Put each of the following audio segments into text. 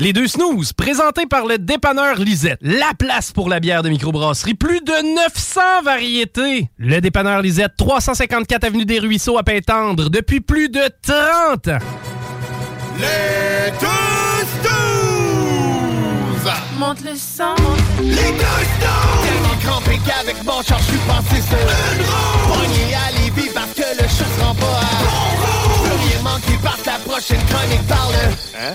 Les deux snooze, présentés par le dépanneur Lisette. La place pour la bière de microbrasserie. Plus de 900 variétés. Le dépanneur Lisette, 354 Avenue des Ruisseaux à Pintendre, depuis plus de 30 ans. Les deux snooze! Monte le sang. Les deux snooze! Tellement crampé qu'avec mon char, je suis passé sur une roue. Pogné à Lévis parce que le chat se rend pas à bon roue. Rien manqué par la prochaine chronique parle. Hein?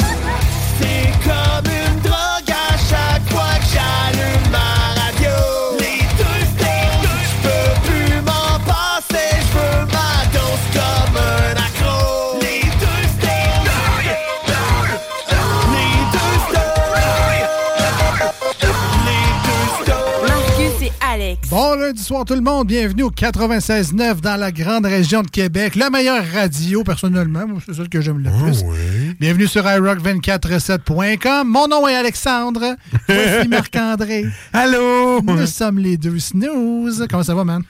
Bon lundi soir tout le monde, bienvenue au 96.9 dans la grande région de Québec, la meilleure radio personnellement, c'est celle que j'aime le plus. Bienvenue sur iRock247.com. Mon nom est Alexandre. Voici Marc-André. Allô? Nous sommes les deux snooze. Comment ça va, man?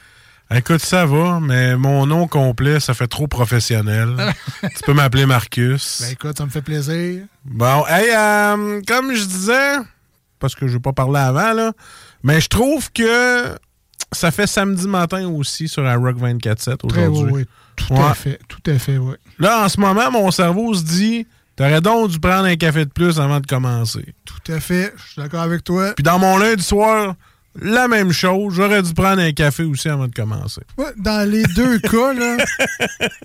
Écoute, ça va, mais mon nom complet, ça fait trop professionnel. tu peux m'appeler Marcus. Ben écoute, ça me fait plaisir. Bon, hey, euh, comme je disais, parce que je vais pas parler avant, là, mais je trouve que ça fait samedi matin aussi sur iRock 24.7 Très aujourd'hui. oui, oui. Tout Ouais. à fait, tout à fait, oui. Là, en ce moment, mon cerveau se dit, t'aurais donc dû prendre un café de plus avant de commencer. Tout à fait, je suis d'accord avec toi. Puis dans mon lundi soir, la même chose, j'aurais dû prendre un café aussi avant de commencer. Ouais, dans les deux cas, là,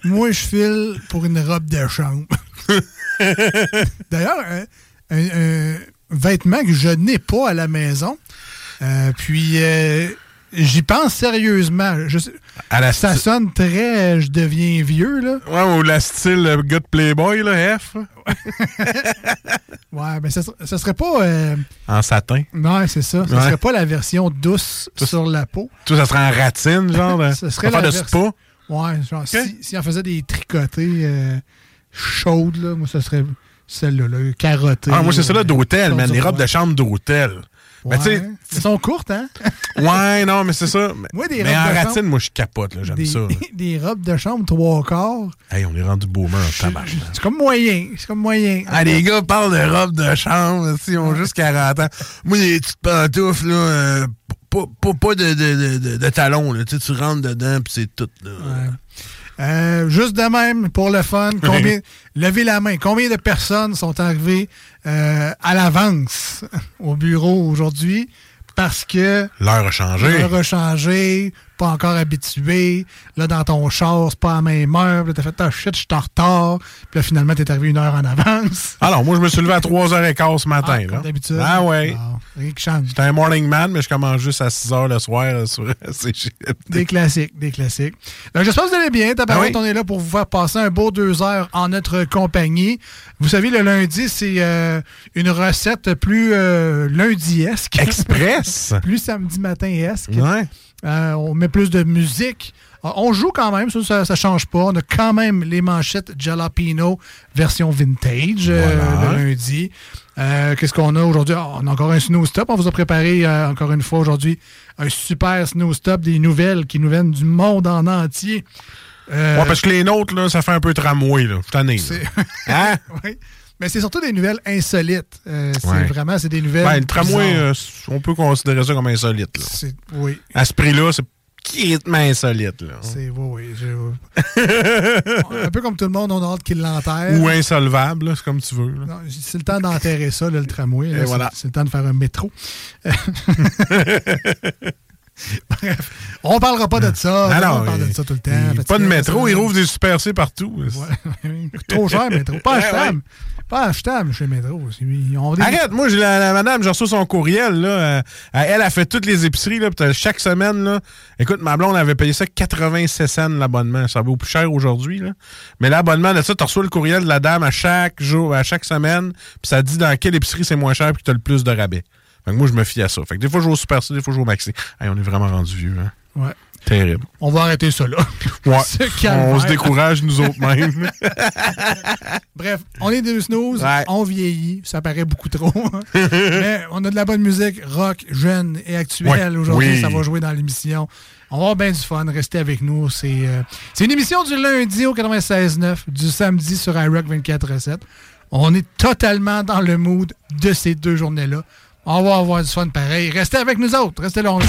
moi, je file pour une robe de chambre. D'ailleurs, un, un- un vêtement que je n'ai pas à la maison. Euh, puis, euh, j'y pense sérieusement. Je sais- À la ça sonne très euh, je deviens vieux, là. Ouais, ou la style euh, gars de Playboy, là, F, Ouais, mais ça, ça serait pas. euh, en satin. non, c'est ça. Ça Ouais. serait pas la version douce Ça, sur la peau. Tout ça serait en ratine, genre. de- Ce serait affaire la de spa. Ouais, genre, si, si on faisait des tricotés euh, chaudes, là, moi, ce serait celle-là, là, carottée. Ah, moi, c'est ça là euh, d'hôtel, man. Les robes de chambre d'hôtel. Mais sais, Ouais. Elles sont courtes, hein? ouais, non, mais c'est ça. Moi, des mais robes en de ratine, chambre- moi, je capote, là. J'aime ça. là. des robes de chambre trois quarts. Hey, on est rendu boomer en tabarnak. C'est comme moyen. C'est comme moyen. Ah, les gars parlent de robes de chambre, si, ils ont juste 40 ans. Moi, les petites pantoufles, là, euh, pas, pas, pas de, de, de, de- de talons, là. Tu sais, tu rentres dedans, puis c'est tout, là. Ouais. Euh, juste de même, pour le fun, combien, levez la main. Combien de personnes sont arrivées euh, à l'avance au bureau aujourd'hui parce que L'heure a changé? l'heure a changé, pas encore habitué. Là, dans ton char, c'est pas à même heure. Puis Là, t'as fait, ah shit, je suis en retard. Puis là, finalement, t'es arrivé une heure en avance. Alors, moi, je me suis levé à 3h15 ce matin, Ah, là. d'habitude. Ah, ouais. Bon, rien qui change. J'étais un morning man, mais je commence juste à 6h le soir euh, sur. Des classiques, des classiques. Donc, J'espère que vous allez bien. Tabarouette, Ah oui. on est là pour vous faire passer un beau deux heures en notre compagnie. Vous savez, le lundi, c'est euh, une recette plus euh, lundi-esque. Express? plus samedi matin-esque. Ouais. Euh, on met plus de musique. Euh, On joue quand même, ça, ça, change pas. On a quand même les manchettes Jalapino version vintage euh, Voilà. le lundi. Euh, Qu'est-ce qu'on a aujourd'hui? Ah, on a encore un snooze stop. On vous a préparé euh, encore une fois aujourd'hui un super snooze stop, des nouvelles qui nous viennent du monde en entier. Ouais, parce que les nôtres, là, ça fait un peu tramway, là. Cette année. Hein? Oui. Mais c'est surtout des nouvelles insolites. Euh, c'est Ouais. vraiment, c'est des nouvelles. Ben, le tramway, euh, on peut considérer ça comme insolite, là. Oui. À ce prix-là, c'est critiquement insolite. Là. C'est, oui, oui. un peu comme tout le monde, on a hâte qu'il l'enterre. Ou insolvable, c'est comme tu veux. là. Non, c'est le temps d'enterrer ça, là, le tramway. là. Et C'est- voilà. C'est le temps de faire un métro. Bref, on parlera pas de ça. Ah on parle de ça tout le temps. pas de métro, ils rouvrent des super C partout. Ouais. Trop cher, métro. Pas Ouais, achetable. Pas achetable chez Métro. Des- Arrête, moi, j'ai la, la madame, j'ai reçu son courriel, là. euh, elle a fait toutes les épiceries, là. chaque semaine, là. Écoute, ma blonde avait payé ça 86 cents l'abonnement. Ça vaut plus cher aujourd'hui. Mais l'abonnement de ça, tu reçois le courriel de la dame à chaque jour, à chaque semaine, puis ça dit dans quelle épicerie c'est moins cher puis que t'as le plus de rabais. Fait que moi, je me fie à ça. Fait que des fois, je vais au Super C, des fois, je vais au Maxi. Hey, on est vraiment rendu vieux, hein. Ouais. Terrible. On va arrêter ça là. Ouais. On se décourage, nous autres mêmes. Bref, on est deux snooze, Ouais. on vieillit, ça paraît beaucoup trop. Mais on a de la bonne musique rock, jeune et actuelle. Ouais. Aujourd'hui, Oui. ça va jouer dans l'émission. On va avoir bien du fun, restez avec nous. C'est euh, une émission du lundi au 96.9, du samedi sur iRock 24.7. On est totalement dans le mood de ces deux journées-là. On va avoir du fun pareil. Restez avec nous autres, restez là. on-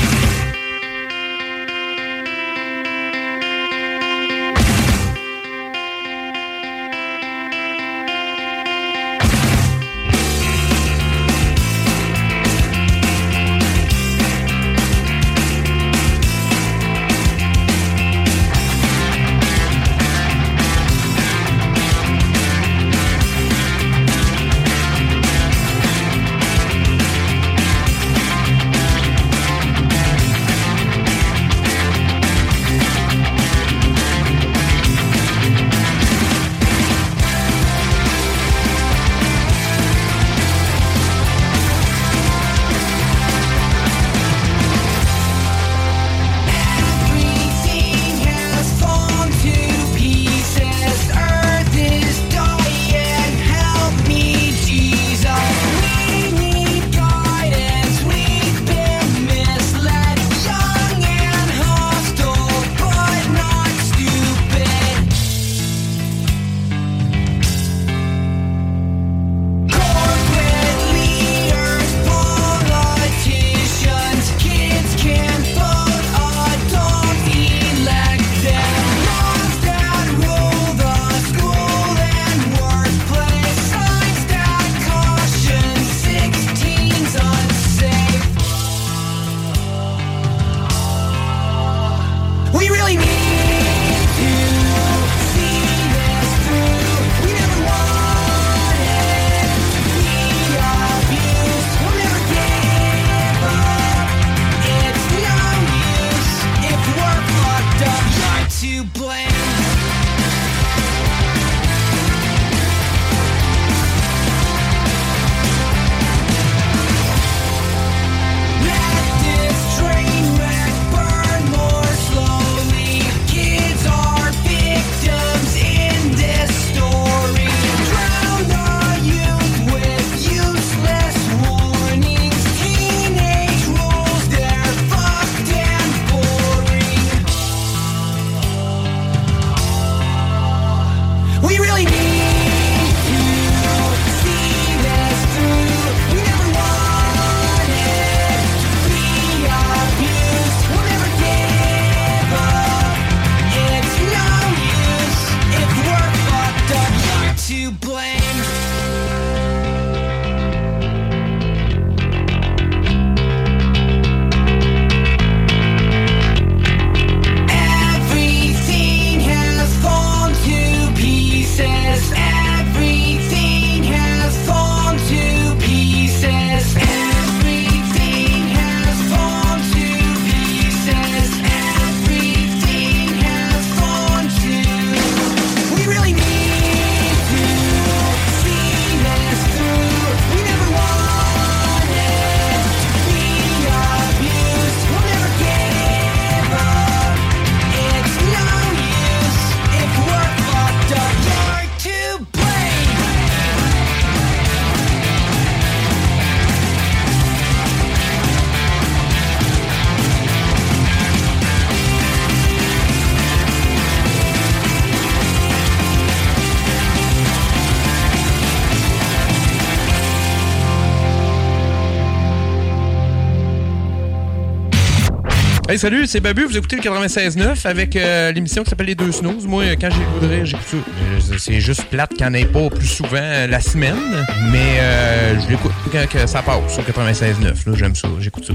Hey, salut, c'est Babu. Vous écoutez le 96.9 avec euh, l'émission qui s'appelle Les Deux Snooze. Moi, euh, quand j'ai le j'écoute ça. Euh, C'est juste plate qu'il n'y en ait pas plus souvent la semaine, mais euh, je l'écoute quand ça passe sur 96.9. Là, J'aime ça, j'écoute ça.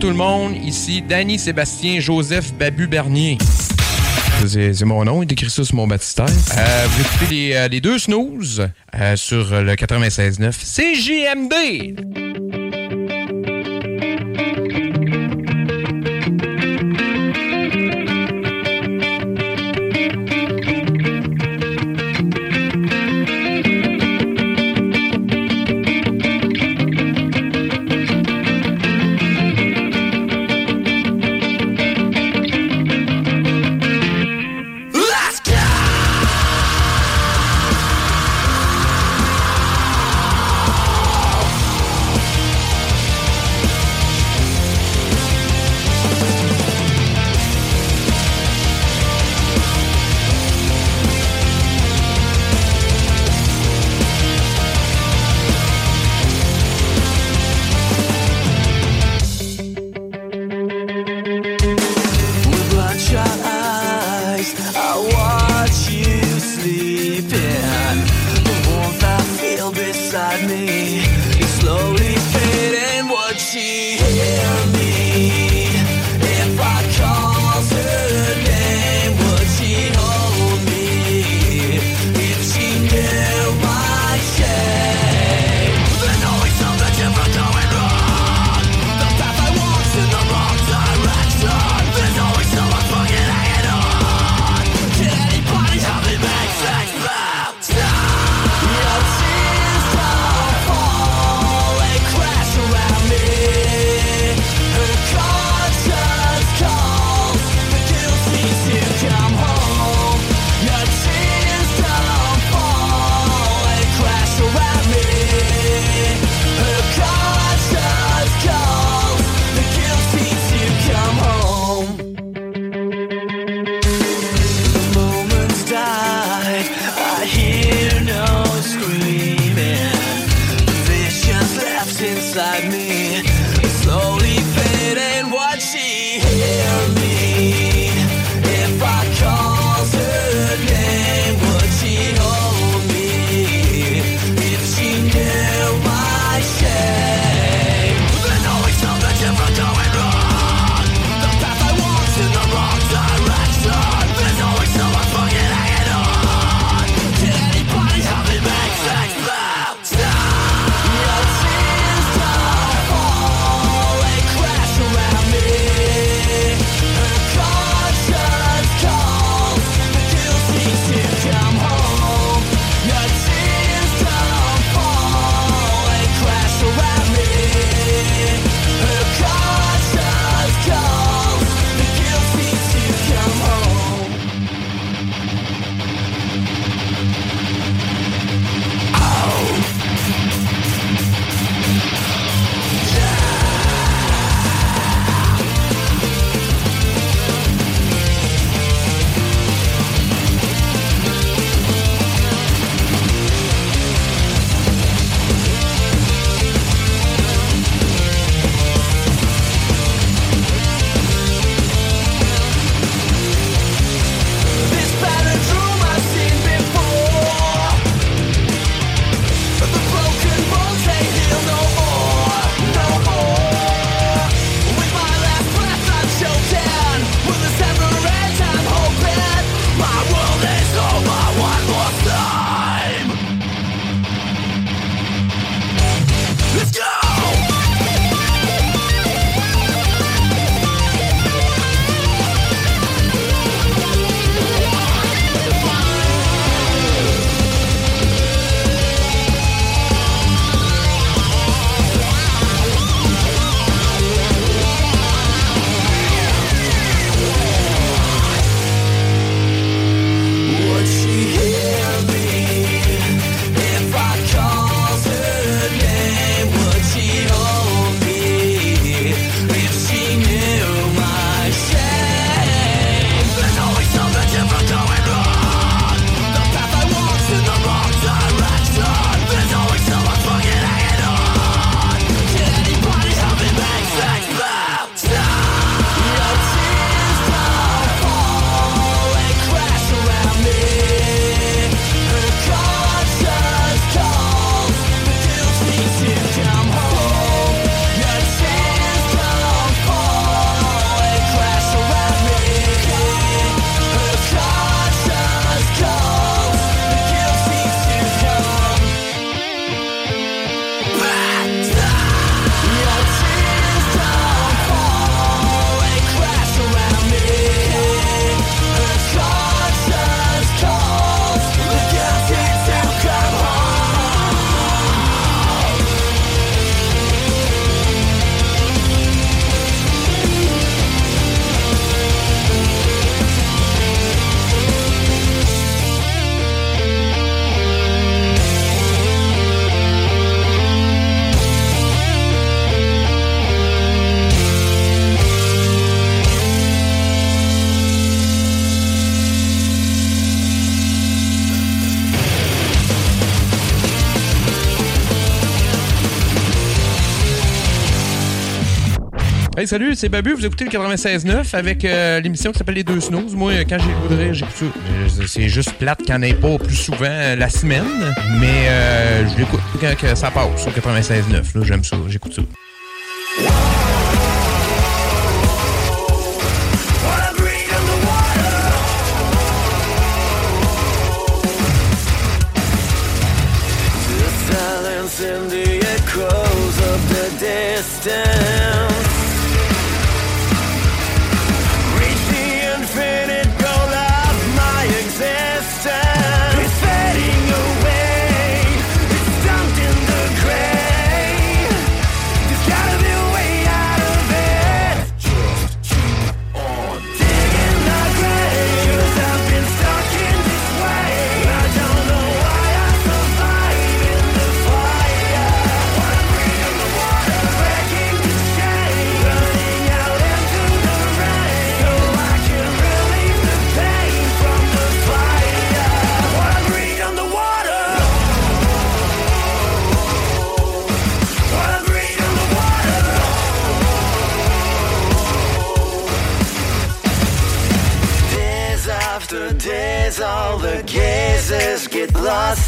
tout le monde. Ici Danny Sébastien Joseph Babu Bernier. C'est mon nom, il écrit ça sur mon baptistère. Euh, vous écoutez les, euh, deux snooze euh, sur le 96.9 CJMD. Hey, salut, c'est Babu. Vous écoutez le 96.9 avec euh, l'émission qui s'appelle Les Deux Snooze. Moi, euh, quand j'ai le goût de j'écoute C'est juste plate qu'il n'y en ait pas plus souvent euh, la semaine, mais euh, je l'écoute quand que ça passe au 96.9. là. J'aime ça, j'écoute ça.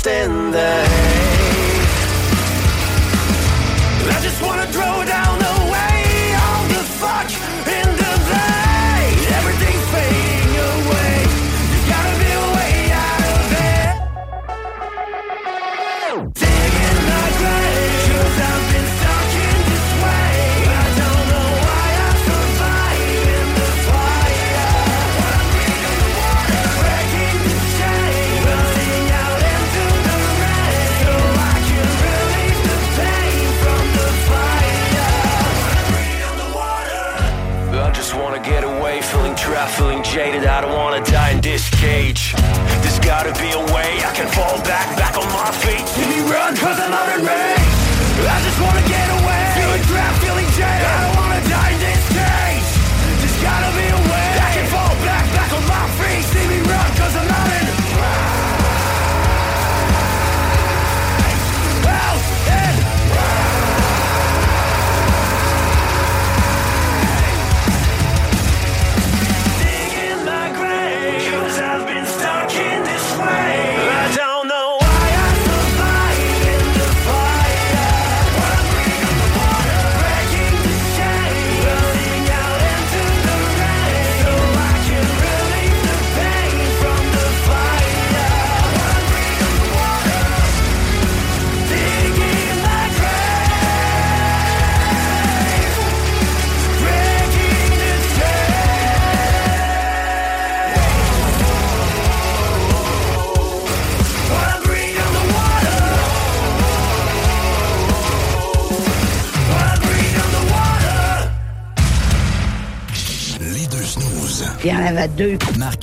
In the haze.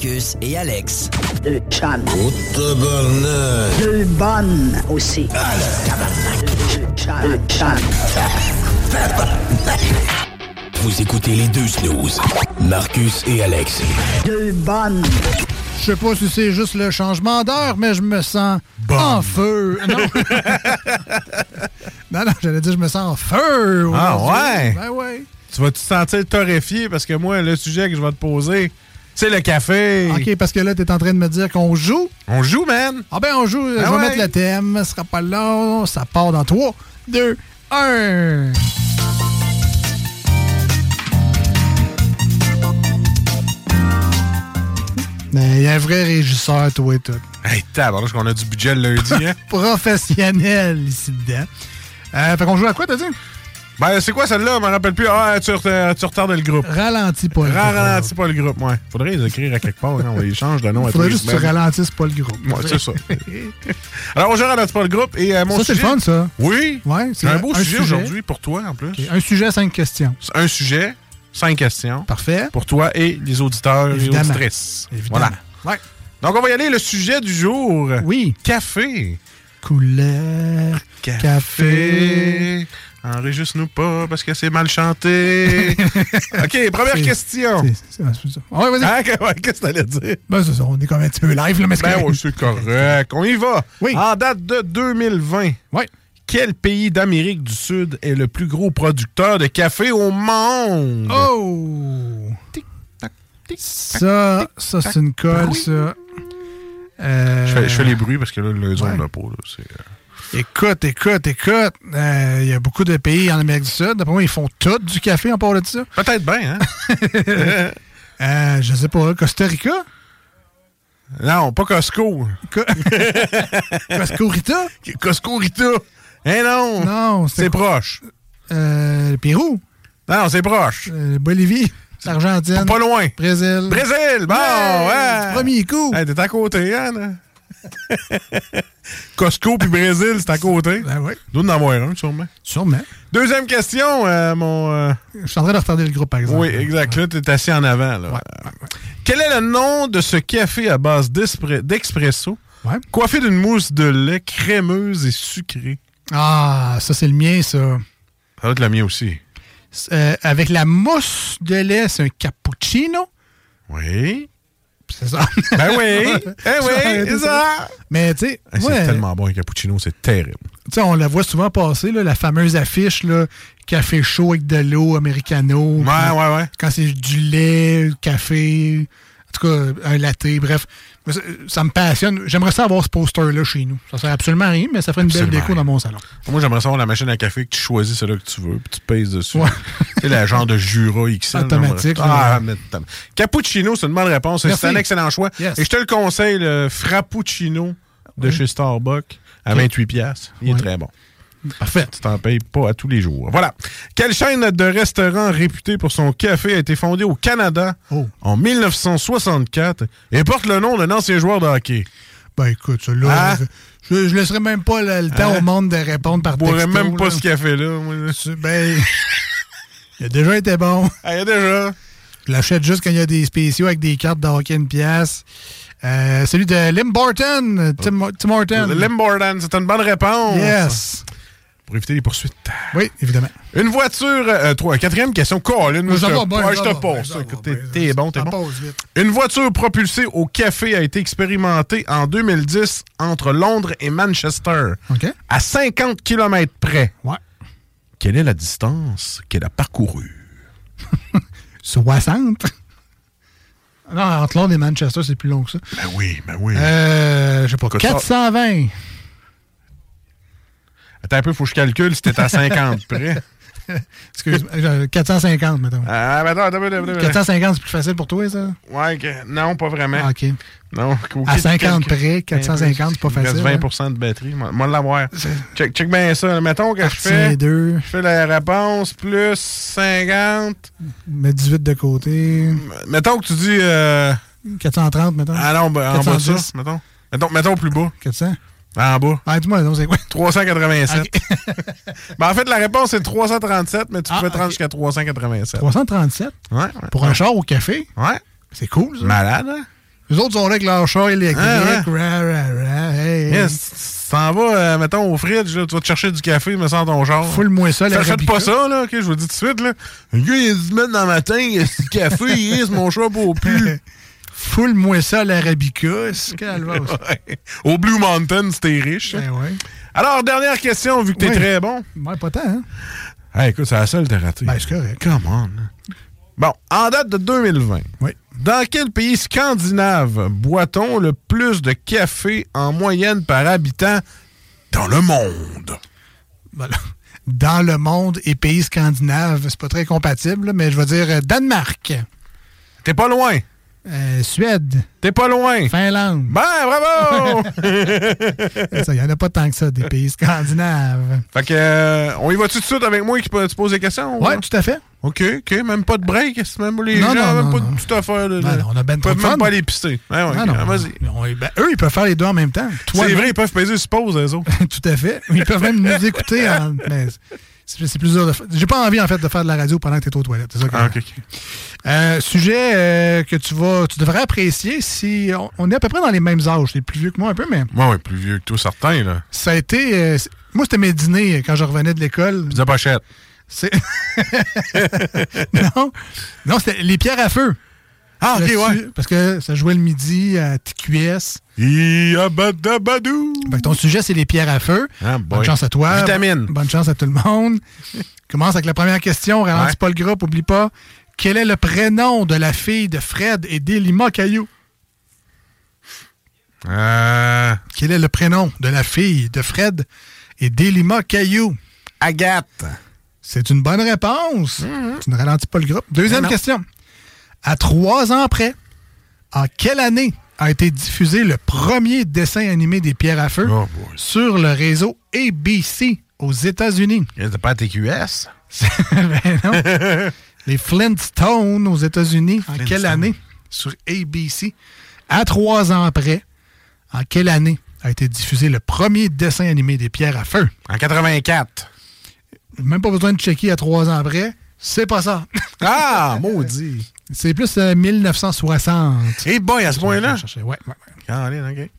Marcus et Alex. Deux. Oh, tabarnak. Deux bonnes aussi. Deux. Deux. Vous écoutez les deux snooze. Marcus et Alex. Deux bonnes. Je sais pas si c'est juste le changement d'heure, mais je me sens en feu. Non, non, non, j'allais dire je me sens en feu. Ah aujourd'hui. ouais? Ben ouais. Tu vas te sentir torréfié? Parce que moi, le sujet que je vais te poser, c'est le café. OK, parce que là, t'es en train de me dire qu'on joue. On joue, man. Ah ben, on joue. je vais ouais. mettre le thème. Ce sera pas long. Ça part dans 3, 2, 1. Mais il y a un vrai régisseur, toi et tout. Hey, tabarnouche qu'on a du budget le lundi, hein? Professionnel ici dedans. Euh, fait qu'on joue à quoi, t'as dit? Ben, c'est quoi celle-là? Je me rappelle plus. Ah, tu, tu retardes le groupe. Ralentis pas le groupe. Ralentis pas le groupe, ouais. Faudrait les écrire à quelque part, hein. On les change de nom à Faudrait juste que tu ralentisses pas le groupe. Ouais, c'est ça. Alors, je ralentis pas le groupe et euh, mon Ça, c'est le fun, ça. Oui. Ouais, c'est un beau sujet, aujourd'hui pour toi, en plus. Un sujet, cinq questions. Un sujet, cinq questions. Parfait. Pour toi et les auditeurs Évidemment. et auditrices. Évidemment. Voilà. Donc, on va y aller. Le sujet du jour. Oui. Café. Couleur. Café. Enregistre-nous pas parce que c'est mal chanté. OK, première question. c'est- c'est ça. Ouais, vas-y. Hein, que- ouais, Qu'est-ce que t'allais dire? Ben, c'est ça. On est quand même un petit peu live, là, mais c'est Ben correct. oui, c'est correct. On y va. Oui. En date de 2020. Oui. quel pays d'Amérique du Sud est le plus gros producteur de café au monde? Oh! Ça, ça c'est une colle, ça. Euh, Je, fais, je fais les bruits parce que là, le zone n'a pas. là, euh, Écoute, écoute, écoute. Euh, Il y a beaucoup de pays en Amérique du Sud. D'après moi, ils font tout du café en part de ça. Peut-être bien, hein? euh, je sais pas. Costa Rica? Non, pas Costco. Costco Rita? Costco Rita. Eh non! Non, c'est proche. Euh, le Pérou? Non, c'est proche. Euh, Bolivie? L'Argentine? Pas loin. Brésil? Brésil! Bon, Ouais, Premier coup. Hey, t'es à côté, hein? Costco puis Brésil, c'est à côté. Ben oui. Doit en avoir un, sûrement. Sûrement. Deuxième question, euh, mon. euh, Je suis en train de retarder le groupe, par exemple. Oui, exact. Là, t'es assis en avant. Là. Quel est le nom de ce café à base d'expresso, coiffé d'une mousse de lait crémeuse et sucrée? Ah, ça, c'est le mien, ça. Ça va être la mienne aussi. Euh, avec la mousse de lait, c'est un cappuccino. Oui. C'est ça. Ben oui. Eh oui, c'est ça. Mais, tu sais, Hey, c'est ouais, tellement bon un cappuccino, c'est terrible. tu sais, on la voit souvent passer, là, la fameuse affiche, là, café chaud avec de l'eau, americano. Ouais, ouais, ouais. Quand c'est du lait, café, en tout cas, un latte, bref. Ça, ça me passionne. J'aimerais ça avoir ce poster-là chez nous. Ça serait absolument rien, mais ça ferait une belle déco dans mon salon. Moi, j'aimerais savoir la machine à café que tu choisis celle que tu veux, puis tu pèses dessus. Ouais. sais, la genre de Jura XL. Automatique, genre. Ah, mais Cappuccino, c'est une bonne réponse. C'est un excellent choix. Yes. Et je te le conseille, le Frappuccino de chez Starbucks à 28 pièces. Il est très bon. Parfait. Tu t'en payes pas à tous les jours. Voilà. Quelle chaîne de restaurants réputée pour son café a été fondée au Canada Oh. en 1964 et porte le nom d'un ancien joueur de hockey? Ben écoute, ça, là, Hein? je, je laisserai même pas le, le temps Hein? au monde de répondre par Je texto. même pas là. ce café-là. Ben, il a déjà été bon. Ah, il a déjà. Je l'achète juste quand il y a des spéciaux avec des cartes de hockey une pièce. Euh, celui de Lim Barton, Tim, Tim Horton. Le Limbordan, c'est une bonne réponse. Yes. Pour éviter les poursuites. Oui, évidemment. Une voiture. Euh, trois, quatrième question. Colin, je te, te va T'es bon, t'es bon. Une voiture propulsée au café a été expérimentée en 2010 entre Londres et Manchester. OK. À 50 km près. Ouais. Quelle est la distance qu'elle a parcourue? 60. Non, entre Londres et Manchester, c'est plus long que ça. Ben oui, ben oui. Euh, je sais pas, Écoute, ça- 420. Attends un peu, faut que je calcule si t'es à 50 près. Excuse-moi, euh, 450, mettons. Ah, ben attends, attends, attends, attends. 450, c'est plus facile pour toi, ça? Ouais, que- non, pas vraiment. Ah, OK. Non, À 50 près, 450, c'est pas Il reste facile, 20% de batterie. Moi, moi l'avoir. Check, check bien ça. Mettons que je fais, je fais la réponse plus 50. Mets 18 de côté. Mettons que tu dis. euh, 430, mettons. ah non, ben, en bas de ça. 410. Mettons. Mettons, mettons plus bas. 400. En bas. Ah, dis-moi, non, c'est quoi? 387. ben, en fait, la réponse est 337, mais tu Ah, peux te rendre jusqu'à 387. 337? Ouais. Pour un char au café? Ouais. C'est cool, ça. Malade, hein? Les autres sont là avec leur char électrique. Ah, Ra, ra, ra, hey, hey. Yes, tu t'en vas, euh, mettons, au fridge, là, tu vas te chercher du café, mais sans ton char. Full-moi ça, Ça, faites l'arabica. pas ça, là, ok, je vous le dis tout de suite, là. Le gars, il dû mettre dans le matin, il a du café, il risque mon chat pour plus. Full-moi ça, l'arabica. Calvaire. Ouais. Au Blue Mountain, c'était riche. Ben ouais. Alors, dernière question, vu que t'es Oui. très bon. Ouais, pas tant, hein? Hey, écoute, c'est la seule t'as ratée. Ben, c'est correct. Come on. Bon, en date de 2020, Oui. dans quel pays scandinave boit-on le plus de café en moyenne par habitant? Dans le monde? Voilà. Dans le monde et pays scandinaves, c'est pas très compatible, mais je vais dire euh, Danemark, T'es pas loin. Euh, Suède, T'es pas loin. Finlande. Ben, bravo! Il n'y en a pas tant que ça, des pays scandinaves. fait que, euh, on y va tout de suite avec moi qui peut te poser des questions? Oui, tout à fait. OK, OK, même pas de break, même les Non, gens, non, même non, pas de toute affaire. Non, on a ben Ils trop peuvent de même fun. pas aller pister. Ouais, ouais, ok, non, ben, eux, ils peuvent faire les deux en même temps. C'est vrai, ils peuvent peser suppose, eux autres. Tout à fait. Ils peuvent même nous écouter. En... mais c'est plus dur de. J'ai pas envie, en fait, de faire de la radio pendant que tu es aux toilettes. C'est ça que- Ah. Euh, sujet euh, que tu vas, tu devrais apprécier si on, on est à peu près dans les mêmes âges. T'es plus vieux que moi un peu, mais Moi, ouais, plus vieux que toi, certains, là. ça a été. euh, moi, c'était mes dîners quand je revenais de l'école. Pizza pochette. C'est. non, non, c'était les pierres à feu. Ah, ok, ouais. Parce que ça jouait le midi à TQS. Iabadabadou. Fait que ton sujet, c'est les pierres à feu. Ah, Bonne chance à toi. Vitamine. Bonne chance à tout le monde. Commence avec la première question. Ralentis Ouais. pas le groupe, oublie pas. Quel est le prénom de la fille de Fred et d'Elima Caillou? Euh, Quel est le prénom de la fille de Fred et d'Elima Caillou? Agathe. C'est une bonne réponse. Tu ne ralentis pas le groupe. Deuxième question. À trois ans près, en quelle année a été diffusé le premier dessin animé des pierres à feu Oh, sur le réseau ABC aux États-Unis? C'était pas TQS? Ben non. Les Flintstones aux États-Unis, en quelle année? Sur ABC. À trois ans près, en quelle année a été diffusé le premier dessin animé des pierres à feu? En 84. Même pas besoin de checker à trois ans après. C'est pas ça. Ah, maudit. C'est plus euh, 1960. Eh boy, à ce point-là? Ouais, ouais, ouais.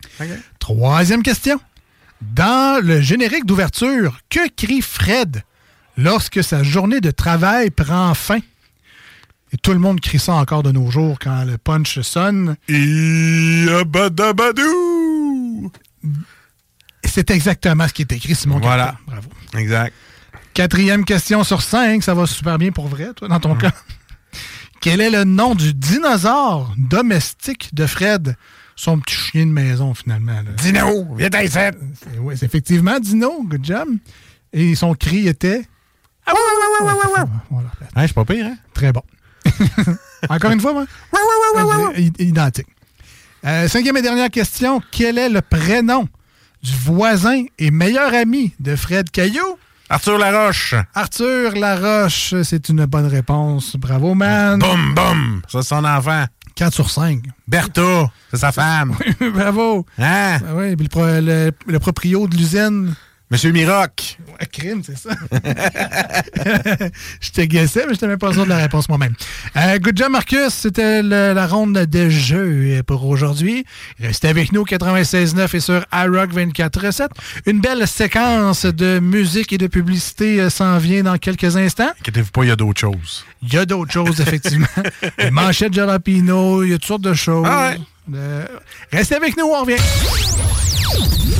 Troisième question. Dans le générique d'ouverture, que crie Fred lorsque sa journée de travail prend fin? Et tout le monde crie ça encore de nos jours quand le punch sonne. C'est exactement ce qui est écrit, Simon. Voilà. Bravo. Exact. Quatrième question sur cinq. Ça va super bien pour vrai, toi, dans ton cas. Quel est le nom du dinosaure domestique de Fred? Son petit chien de maison, finalement. là. Dino, viens. C'est- Oui, c'est effectivement Dino. Good job. Et son cri était... Ah, Voilà, Hein, c'est pas pire, hein? Très bon. Encore une fois, moi? Identique. Euh, cinquième et dernière question. Quel est le prénom du voisin et meilleur ami de Fred Caillou? Arthur Laroche. Arthur Laroche, c'est une bonne réponse. Bravo, man. Boum, boum. Ça, c'est son enfant. 4 sur 5. Bertha, c'est sa femme. Bravo. Hein? Ah oui, puis le, le- le proprio de l'usine. Monsieur Miroc. Ouais, crime, c'est ça. je te guessais, mais je n'étais même pas sûr de la réponse moi-même. Euh, good job, Marcus. C'était la ronde de jeu pour aujourd'hui. Restez avec nous, 96.9 et sur iRock 24.7. Une belle séquence de musique et de publicité euh, s'en vient dans quelques instants. Inquiétez-vous pas, il y a d'autres choses. Il y a d'autres choses, effectivement. Les manchettes Jalapino, il y a toutes sortes de choses. Ah ouais. Euh, restez avec nous, on revient.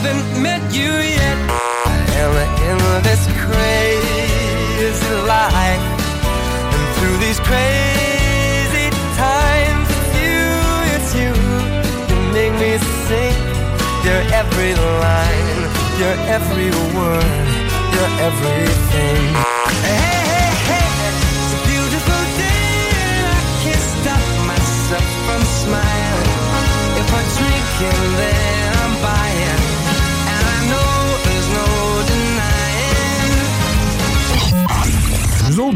I haven't met you yet. And in this crazy life, and through these crazy times, it's you, it's you. You make me sing your every line, your every word, your everything. Hey, hey, hey, it's a beautiful day, and I can't stop myself from smiling. If I drink and then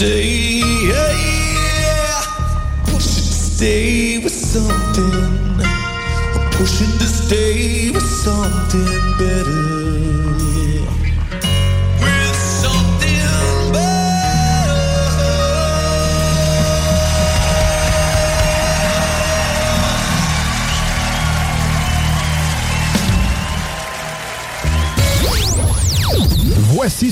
Stay, yeah, yeah. Pushing to stay with something. Pushing to stay with something better.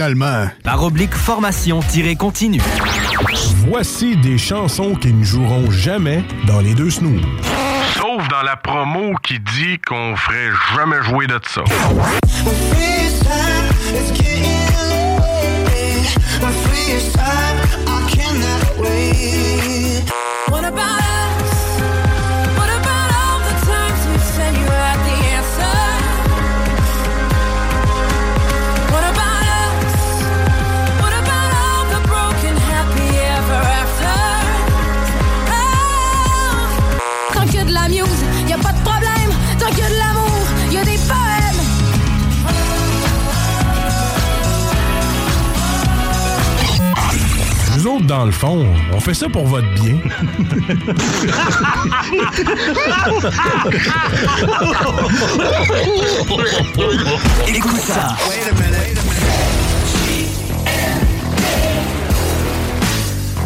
Finalement. Par oblique formation-continue. Voici des chansons qui ne joueront jamais dans les deux snooze. Sauf dans la promo qui dit qu'on ferait jamais jouer de ça. Time, I cannot wait. Dans le fond, on fait ça pour votre bien. Écoute ça.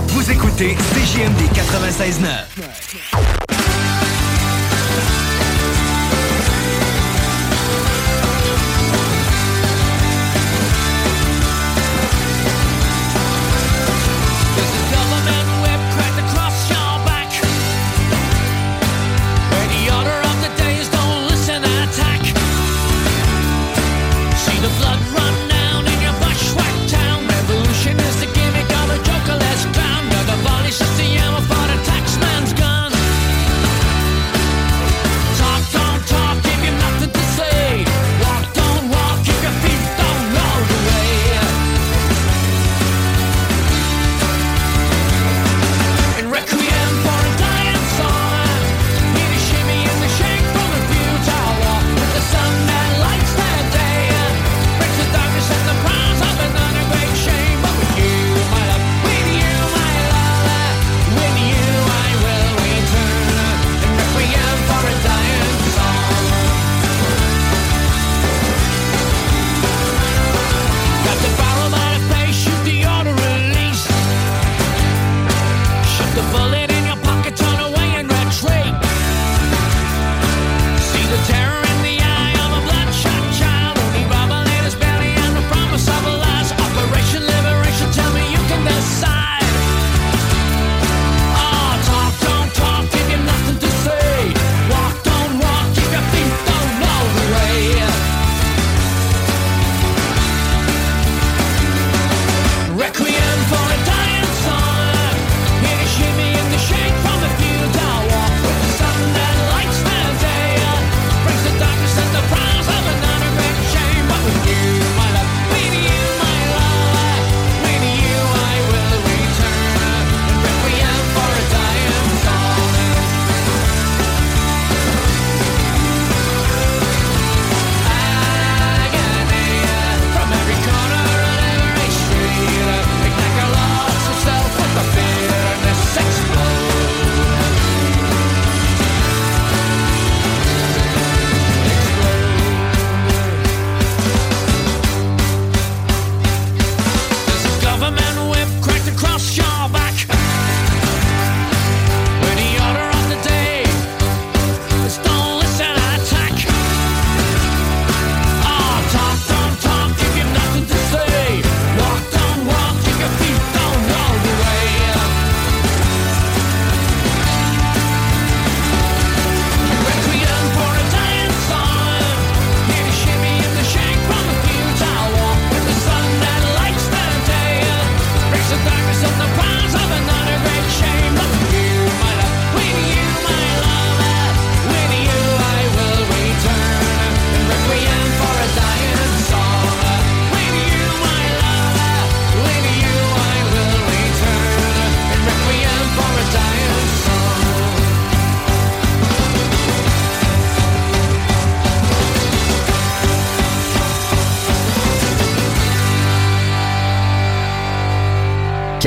Vous écoutez CJMD 96.9.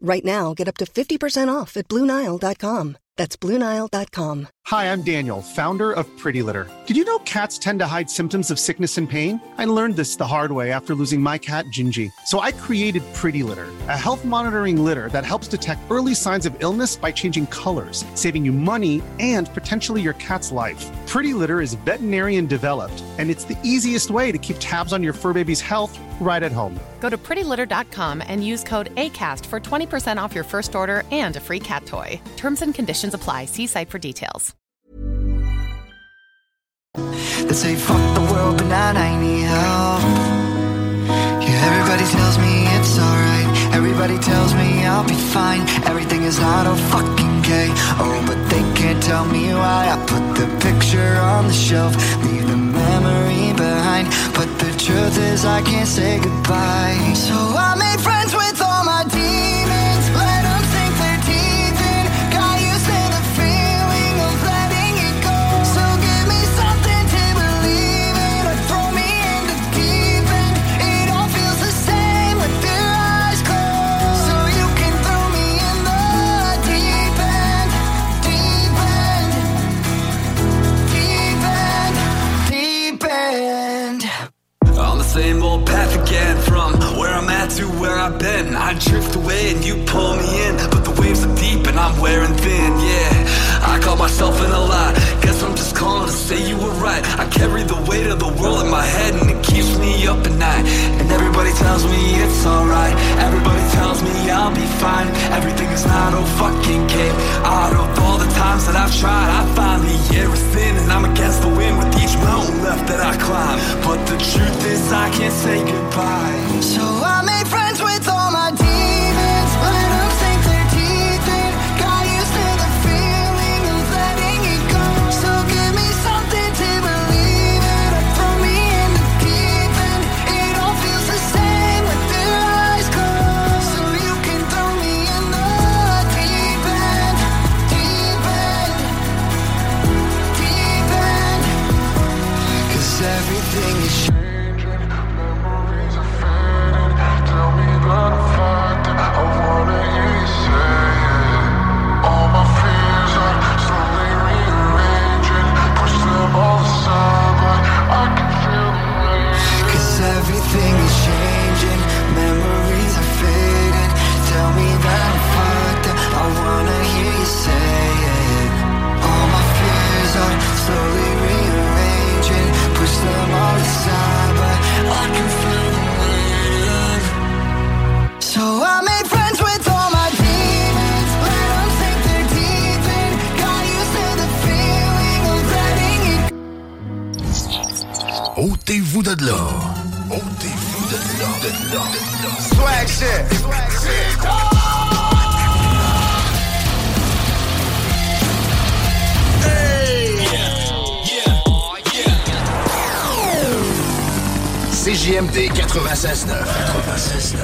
Right now, get up to 50% off at BlueNile.com. That's BlueNile.com. Hi, I'm Daniel, founder of Pretty Litter. Did you know cats tend to hide symptoms of sickness and pain? I learned this the hard way after losing my cat, Gingy. So I created Pretty Litter, a health monitoring litter that helps detect early signs of illness by changing colors, saving you money and potentially your cat's life. Pretty Litter is veterinarian developed, and it's the easiest way to keep tabs on your fur baby's health right at home. Go to prettylitter.com and use code ACAST for 20% off your first order and a free cat toy. Terms and conditions apply. See site for details. They say fuck the world, but not I need help. Yeah, everybody tells me it's alright. Everybody tells me I'll be fine. Everything is not a fucking K. Oh, but they can't tell me why. I put the picture on the shelf, leave the memory But the truth is, I can't say goodbye. So I made friends I've been. I drift away and you pull me in. But the waves are deep and I'm wearing thin, yeah. I call myself in a lie Guess I'm just calling to say you were right. I carry the weight of the world in my head And it keeps me up at night. And everybody tells me it's alright. Everybody tells me I'll be fine. Everything is not a fucking game. Out of all the times that I've tried I the air is thin And I'm against the wind mountain left that I climb But the truth is I can't say goodbye. So I made friends with Ôtez-vous de là. Ôtez-vous de là. De là. De là. Swag shit. CJMD 96.9. 96.9.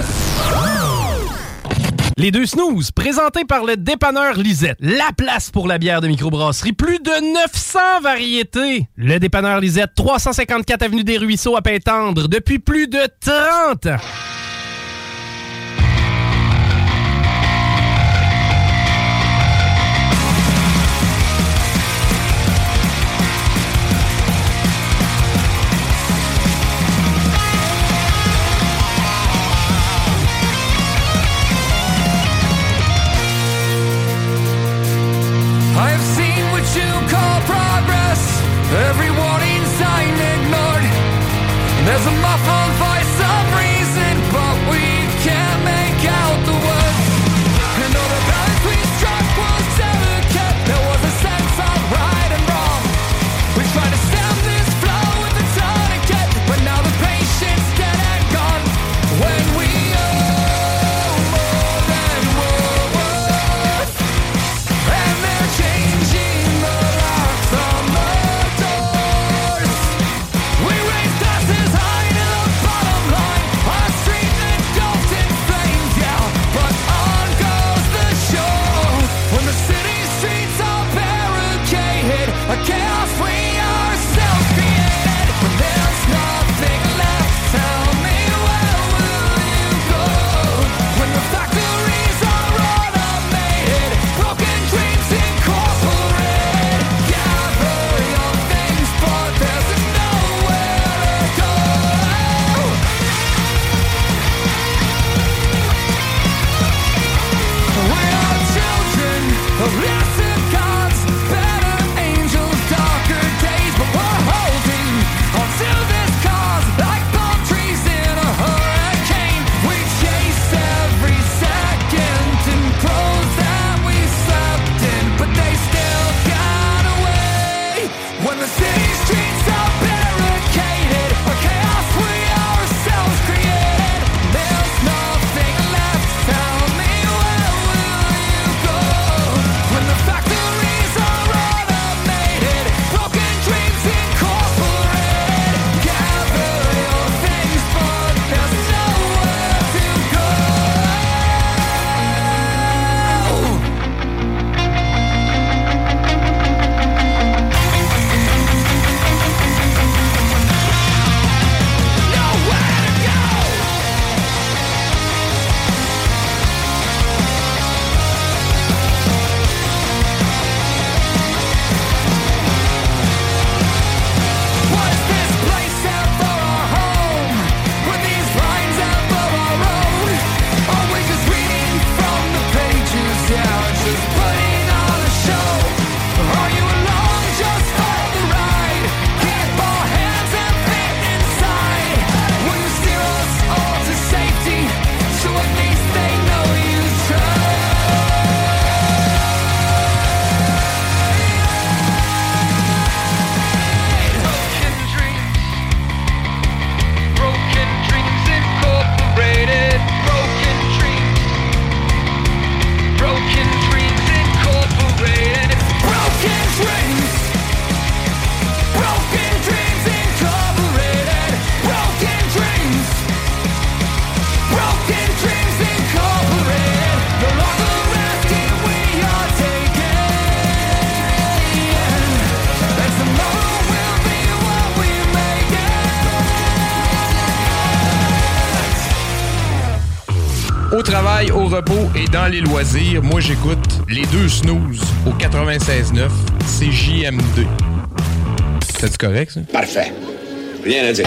Les deux snooze, présentés par le dépanneur Lisette. La place pour la bière de microbrasserie. Plus de 900 variétés. Le dépanneur Lisette, 354 Avenue des Ruisseaux à Pintendre, depuis plus de 30 ans. dans les loisirs, moi j'écoute les deux snooze au 96.9, c'est JMD. C'est correct ça? Parfait. Rien à dire.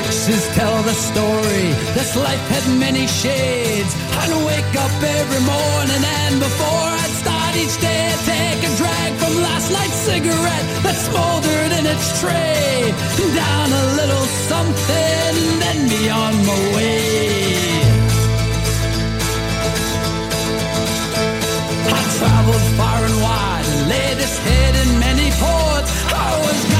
Pictures tell the story. This life had many shades. I'd wake up every morning and before I'd start each day, I'd take a drag from last night's cigarette that smoldered in its tray. Down a little something, then be on my way. I traveled far and wide and laid this head in many ports. I was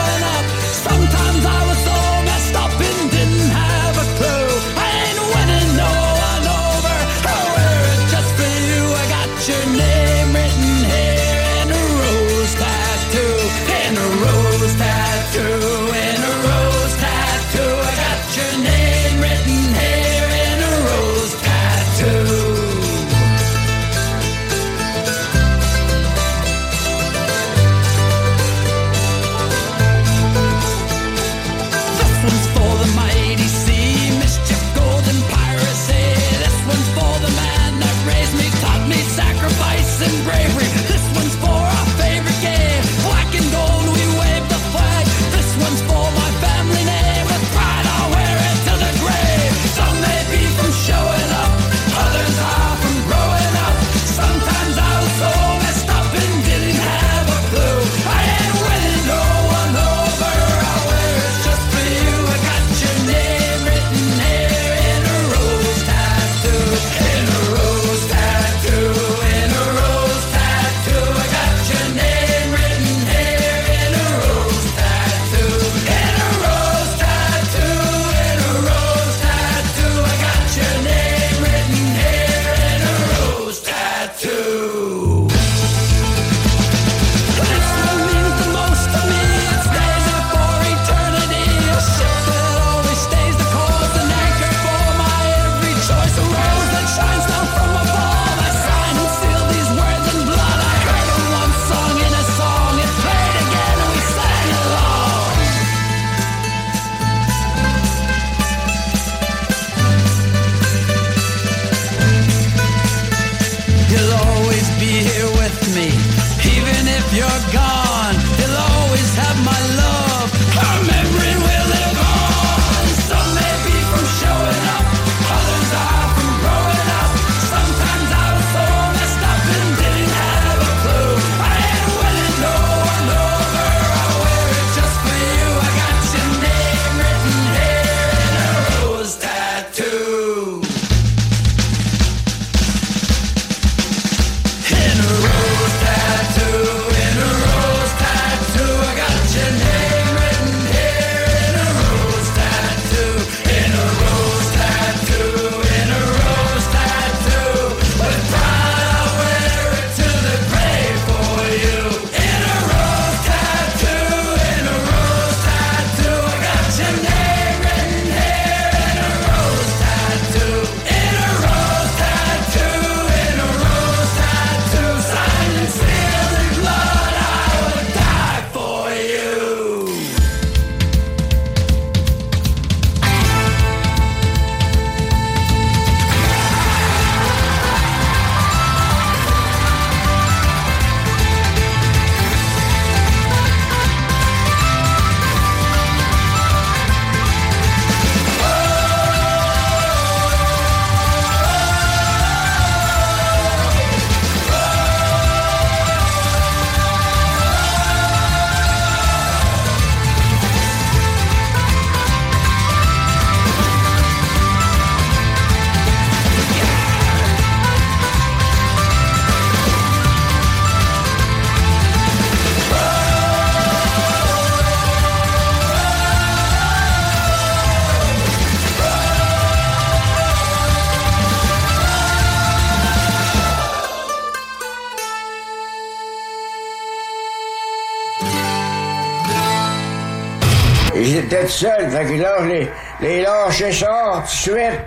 fait que là, je les, les lâché ça tout de suite.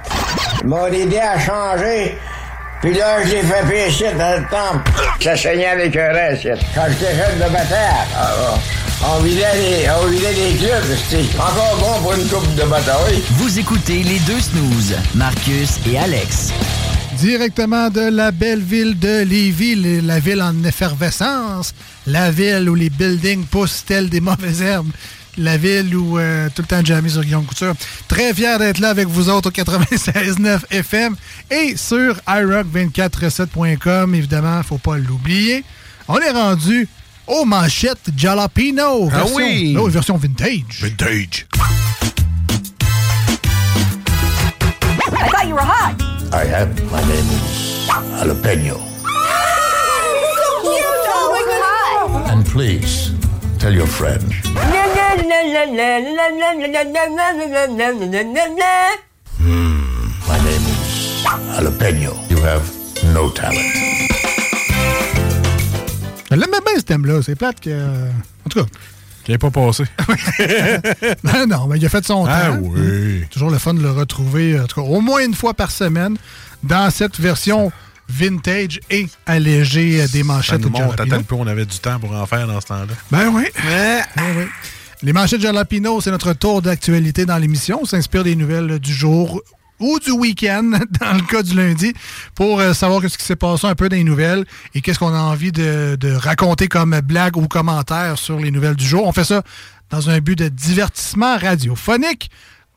Ils m'ont aidé à changer. Puis là, je l'ai fait pécher dans le temple. Ça saignait avec un reste. Quand j'étais jeune de bataille, ah, on vidait les, on vidait les clubs. C'était encore bon pour une coupe de bataille. Vous écoutez les deux snooze, Marcus et Alex. Directement de la belle ville de Lévis, la ville en effervescence, la ville où les buildings poussent tels des mauvaises herbes, la ville où euh, tout le temps jamais sur Guillaume Couture. Très fier d'être là avec vous autres au 96.9 FM et sur iRock247.com. Évidemment, faut pas l'oublier. On est rendu aux manchettes Jalapino. Ah version- oui! non, version vintage. Vintage. I thought you were hot. I am. My name is Jalapeno. so cute. Oh my god. And please, tell your friend. My name is Jalapeno. You have no talent. Je l'aimais bien ce thème-là. C'est plate que. En tout cas. Qui n'est pas passé. Ben non, mais il a fait son Ah temps. oui. Toujours le fun de le retrouver, en tout cas, au moins une fois par semaine, dans cette version vintage et allégée des Ça manchettes nous de montre à Jalapino. tel point on avait du temps pour en faire dans ce temps-là. Ben oui. Ben oui. Les manchettes Jalapino, c'est notre tour d'actualité dans l'émission. On s'inspire des nouvelles du jour ou du week-end, dans le cas du lundi, pour euh, savoir ce qui s'est passé un peu dans les nouvelles et qu'est-ce qu'on a envie de, raconter comme blague ou commentaire sur les nouvelles du jour. On fait ça dans un but de divertissement radiophonique.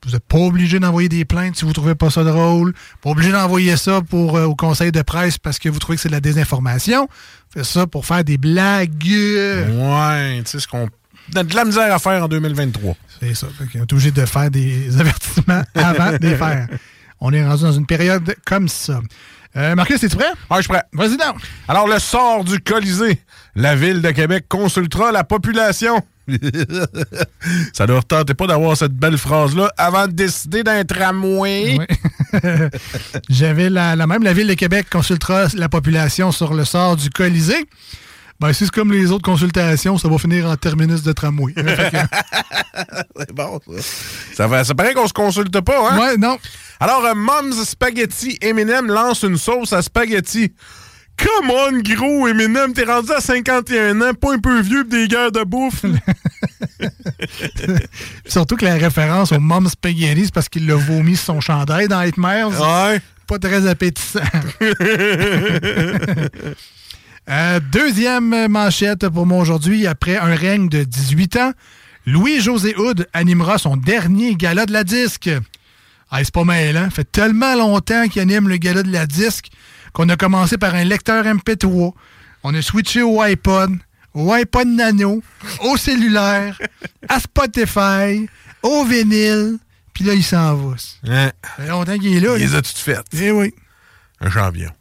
Vous n'êtes pas obligé d'envoyer des plaintes si vous ne trouvez pas ça drôle. Pas obligé d'envoyer ça pour, euh, au conseil de presse parce que vous trouvez que c'est de la désinformation. Faites ça pour faire des blagues. Ouais, tu sais ce qu'on. On a de la misère à faire en 2023. C'est ça. Qu'on est obligé de faire des avertissements avant de les faire. On est rendu dans une période comme ça. Euh, Marcus, es-tu prêt? Ouais, je suis prêt. Vas-y donc. Alors, le sort du Colisée. La Ville de Québec consultera la population. Ça ne leur tentait pas d'avoir cette belle phrase-là avant de décider d'un tramway. J'avais la, la même. La Ville de Québec consultera la population sur le sort du Colisée. Ben, si c'est comme les autres consultations, ça va finir en terminus de tramway. C'est bon, ça. Ça, ça paraît qu'on se consulte pas, hein? Ouais, non. Alors, euh, Mom's Spaghetti Eminem lance une sauce à spaghetti. Come on, gros Eminem, t'es rendu à 51 ans, pas un peu vieux pis des guerres de bouffe. Surtout que la référence au Mom Spaghetti, c'est parce qu'il l'a vomi sur son chandail dans Nightmares. Ouais. Pas très appétissant. Euh, deuxième manchette pour moi aujourd'hui. Après un règne de 18 ans, Louis-José Hood animera son dernier gala de la disque. Ah, c'est pas mal, hein? fait tellement longtemps qu'il anime le gala de la disque qu'on a commencé par un lecteur MP3. On a switché au iPod, au iPod Nano, au cellulaire, à Spotify, au vinyle, puis là, il s'en va. Hein? Ça fait longtemps qu'il est là. Il les a toutes faites. Eh oui. Un champion.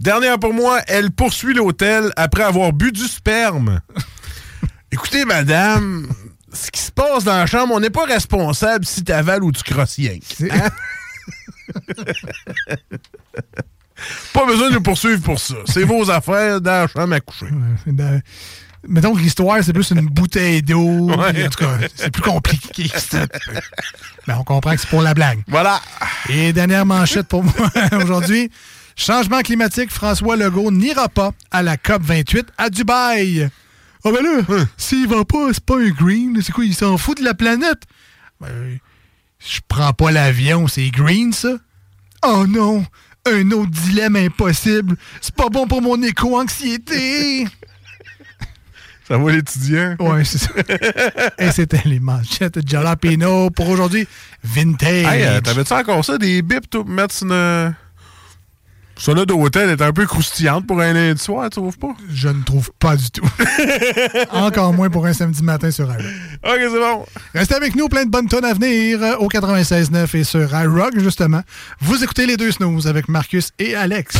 Dernière pour moi, elle poursuit l'hôtel après avoir bu du sperme. Écoutez, madame, ce qui se passe dans la chambre, on n'est pas responsable si t'avales ou tu crosses rien. Hein? pas besoin de nous poursuivre pour ça. C'est vos affaires dans la chambre à coucher. Dans- Mettons que l'histoire, c'est plus une bouteille d'eau. Ouais. En tout cas, c'est plus compliqué que ça. Mais on comprend que c'est pour la blague. Voilà. Et dernière manchette pour moi aujourd'hui. Changement climatique, François Legault n'ira pas à la COP 28 à Dubaï. Ah ben là, s'il va pas, c'est pas un green. C'est quoi, il s'en fout de la planète? Ben, je prends pas l'avion, c'est green, ça? Oh non, un autre dilemme impossible. C'est pas bon pour mon éco-anxiété. Ça va l'étudiant? Ouais, c'est ça. Et c'était les manchettes de Jalapeno pour aujourd'hui. Vintage. Hey, euh, t'avais-tu encore ça, des bips, pour mettre une... Ça là d'hôtel est un peu croustillante pour un lundi soir, tu trouves pas? Je ne trouve pas du tout. Encore moins pour un samedi matin sur iRock. Ok, c'est bon. Restez avec nous, plein de bonnes tonnes à venir euh, au 96.9 et sur iRock, justement. Vous écoutez les deux snooze avec Marcus et Alex.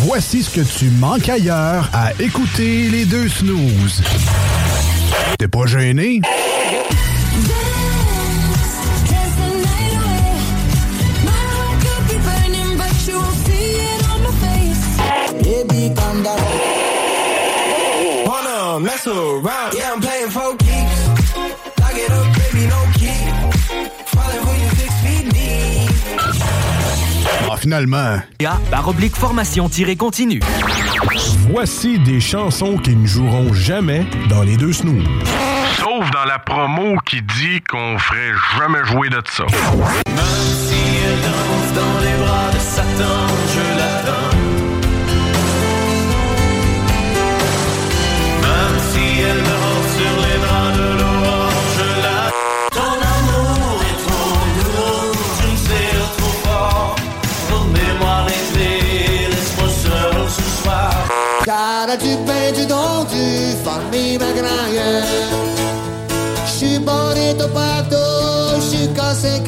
Voici ce que tu manques ailleurs à écouter les deux snooze. T'es pas gêné? Ah, finalement. Oblique formation-continue. Voici des chansons qui ne joueront jamais dans les deux snooze. Sauf dans la promo qui dit qu'on ferait jamais jouer de ça.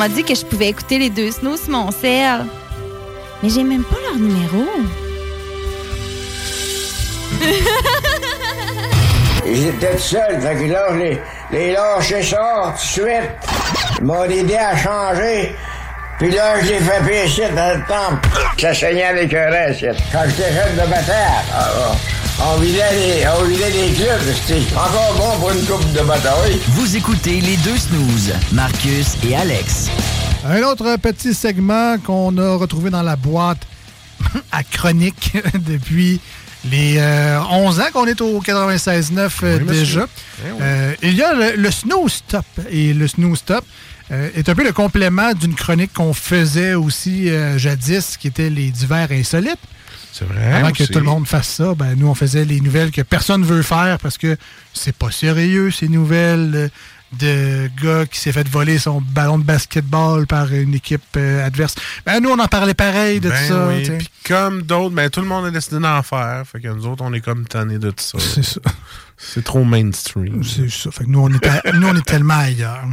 m'a dit que je pouvais écouter les deux snows sur mon sel. Euh, mais j'ai même pas leur numéro. J'étais seul, fait que là, je les, les lâchais ça tout de suite. Ils m'ont aidé à changer. Puis là, je l'ai fait pisser dans le temple. Ça saignait les querelles, Quand j'étais jeune de bataille. Alors. Ah, ah on vidait les, on vidait les clubs. C'était encore bon pour une coupe de bataille. Vous écoutez les deux snooze, Marcus et Alex. Un autre petit segment qu'on a retrouvé dans la boîte à chronique depuis les euh, 11 ans qu'on est au 96.9 euh, Oui, monsieur. déjà. Eh oui. Euh, il y a le, le Snooze Stop. Et le Snooze Stop euh, est un peu le complément d'une chronique qu'on faisait aussi euh, jadis, qui était les divers insolites. C'est vrai. Avant que tout le monde fasse ça, ben, nous, on faisait les nouvelles que personne veut faire parce que c'est pas sérieux, ces nouvelles euh, de gars qui s'est fait voler son ballon de basketball par une équipe euh, adverse. Ben, nous, on en parlait pareil de Ben ça. oui. Puis comme d'autres, ben, tout le monde a décidé d'en faire. Fait que nous autres, on est comme tannés de tout ça. C'est ça. C'est trop mainstream. C'est ça. Fait que nous, on est, à- nous, on est tellement ailleurs.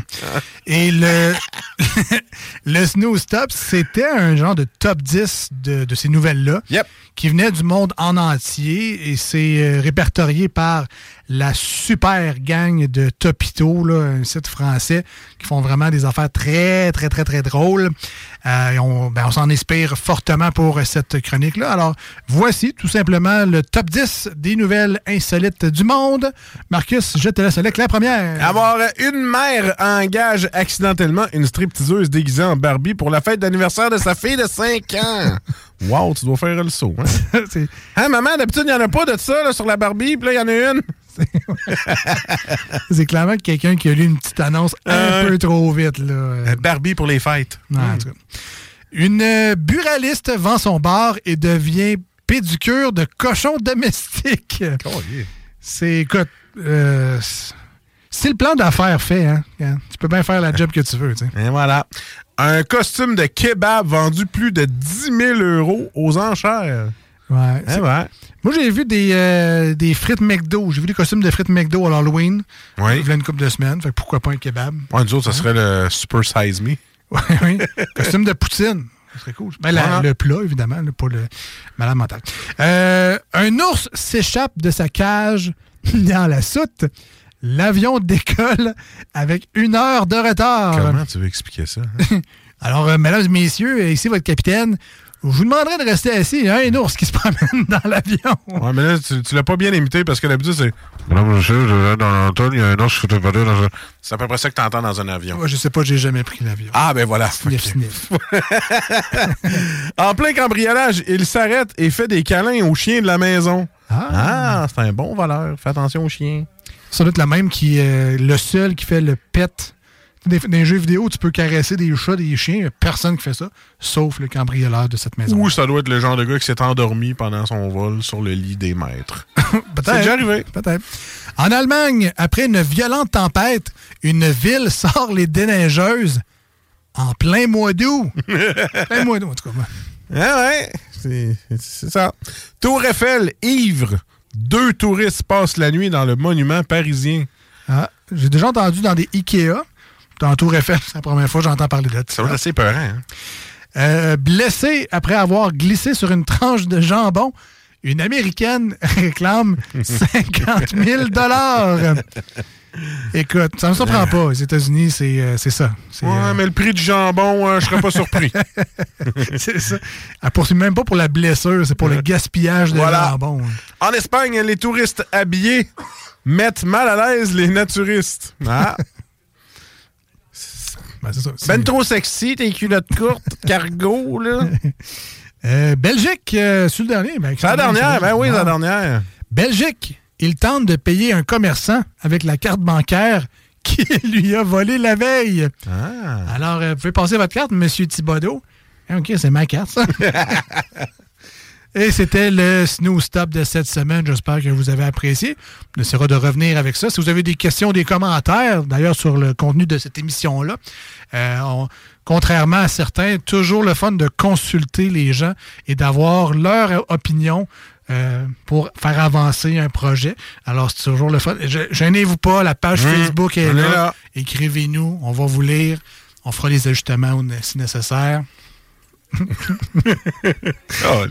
Et le, le Snooze Top, c'était un genre de top 10 de, de ces nouvelles-là qui venaient du monde en entier et c'est euh, répertorié par la super gang de Topito, là, un site français qui font vraiment des affaires très, très, très, très drôles. Euh, et on ben, on s'en inspire fortement pour cette chronique-là. Alors, voici tout simplement le top 10 des nouvelles insolites du monde. Marcus, je te laisse avec la première. Alors, une mère engage accidentellement une stripteaseuse déguisée en Barbie pour la fête d'anniversaire de sa fille de 5 ans. Wow, tu dois faire le saut. Hein, Hein, maman, d'habitude, il n'y en a pas de ça là, sur la Barbie, puis là, il y en a une. C'est clairement quelqu'un qui a lu une petite annonce un Euh, peu trop vite. Là. Barbie pour les fêtes. Non, en tout cas. Une euh, buraliste vend son bar et devient pédicure de cochon domestique. C'est, écoute, euh, c'est- le plan d'affaires fait. Hein? Hein? Tu peux bien faire la job que tu veux. Et voilà. Un costume de kebab vendu plus de 10 000 euros aux enchères. Ouais, c'est- ouais. Moi, j'ai vu des, euh, des frites McDo. J'ai vu des costumes de frites McDo à l'Halloween. Oui. Il y a une couple de semaines. Fait que pourquoi pas un kebab? Ouais, nous autres, ça serait le Super Size Me. Ouais, oui. Costume de poutine. Ça serait cool. Ben, la- le plat, évidemment, pas le malade mental. Euh, un ours s'échappe de sa cage dans la soute. L'avion décolle avec une heure de retard. Comment tu veux expliquer ça? Alors, euh, mesdames et messieurs, ici votre capitaine. Je vous demanderai de rester assis. Il y a un ours qui se promène dans l'avion. Ouais, mais là, tu, tu l'as pas bien imité parce que d'habitude, c'est. Madame, monsieur, je vais dans l'automne, il y a un ours qui parler dans un. C'est à peu près ça que tu entends dans un avion. Moi, je sais pas, j'ai jamais pris l'avion. Ah, ben voilà. Sniff, sniff. En plein cambriolage, il s'arrête et fait des câlins aux chiens de la maison. Ah, c'est un bon voleur. Fais attention aux chiens. Ça doit être le même qui est le seul qui fait le pet. Des jeux vidéo, tu peux caresser des chats, des chiens. Personne qui fait ça, sauf le cambrioleur de cette maison. Ou ça doit être le genre de gars qui s'est endormi pendant son vol sur le lit des maîtres. Peut-être. C'est déjà arrivé. Peut-être. En Allemagne, après une violente tempête, une ville sort les déneigeuses en plein mois d'août. plein mois d'août, en tout cas. Ah ouais, c'est c'est ça. Tour Eiffel, ivre. Deux touristes passent la nuit dans le monument parisien. Ah, J'ai déjà entendu dans des Ikea, dans Tour Eiffel, c'est la première fois que j'entends parler de ça. Ça va être assez peurant. Hein? Euh, blessé après avoir glissé sur une tranche de jambon, une Américaine réclame 50 000 Écoute, ça ne me surprend pas. Aux États-Unis, c'est euh, ça. Ouais, euh, mais le prix du jambon, euh, je serais pas surpris. c'est ça. Elle poursuit même pas pour la blessure, c'est pour le gaspillage de Voilà. jambon. En Espagne, les touristes habillés mettent mal à l'aise les naturistes. Ah. Ben, c'est ça. C'est- Ben trop sexy, tes culottes courtes, cargo, là. Euh, Belgique, euh, sur le dernier. Ben, C'est la dernière, ben oui, c'est la dernière. Belgique, il tente de payer un commerçant avec la carte bancaire qui lui a volé la veille. Ah. Alors, euh, vous pouvez passer votre carte, Monsieur Thibodeau. Ah, OK, c'est ma carte, ça. Et c'était le Snooze Stop de cette semaine. J'espère que vous avez apprécié. On essaiera de revenir avec ça. Si vous avez des questions, des commentaires, d'ailleurs, sur le contenu de cette émission-là, euh, on- contrairement à certains, toujours le fun de consulter les gens et d'avoir leur opinion euh, pour faire avancer un projet. Alors, c'est toujours le fun. Je- Gênez-vous pas, la page Mmh, Facebook est là. Écrivez-nous, on va vous lire. On fera les ajustements si nécessaire. Je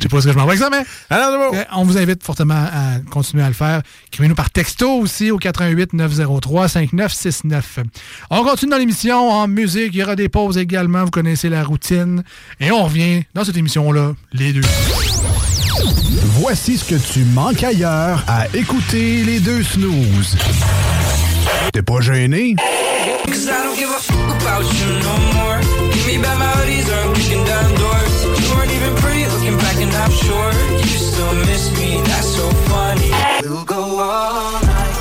sais pas ce que je m'en vais avec ça, mais euh, on vous invite fortement à continuer à le faire. Écrivez-nous par texto aussi au 88 903 5969. On continue dans l'émission en musique. Il y aura des pauses également. Vous connaissez la routine. Et on revient dans cette émission-là, les deux. Voici ce que tu manques ailleurs à écouter les deux snooze. T'es pas gêné? I'm sure you still miss me. That's so funny. We'll go all night.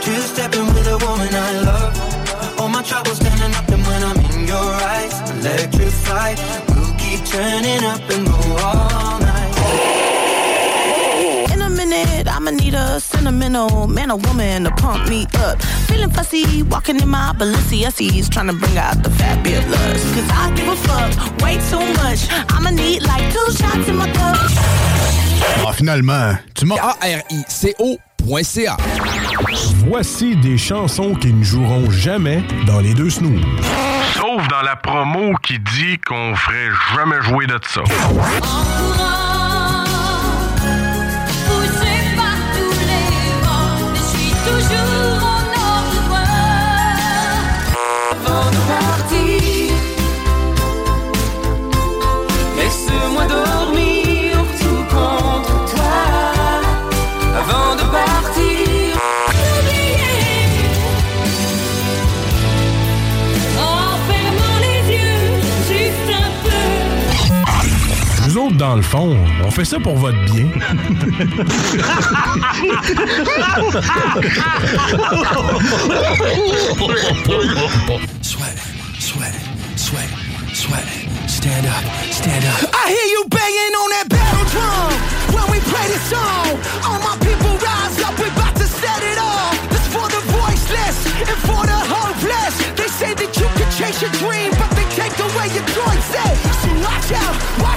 Two stepping with a woman I love. All my troubles standing up, and when I'm in your eyes, electrified. We'll keep turning up and sentimental man or woman to pump me up. Feeling fussy, walking in my Balenciennes, trying to bring out the fabulous. Cause I give a fuck way too much. I'ma need like two shots in my cup. Ah, finalement, tu m'as... A-R-I-C-O.ca Voici des chansons qui ne joueront jamais dans les deux snooze. Sauf dans la promo qui dit qu'on ferait jamais jouer de ça. Autres, dans le fond, on fait ça pour votre bien. Sweat, sweat, sweat, sweat. Stand up, stand up. I hear you banging on that battle drum when we play this song. All my people rise up, we about to set it off. This for the voiceless and for the hopeless. They say that you can chase your dream, but they take away your choices. So watch out, watch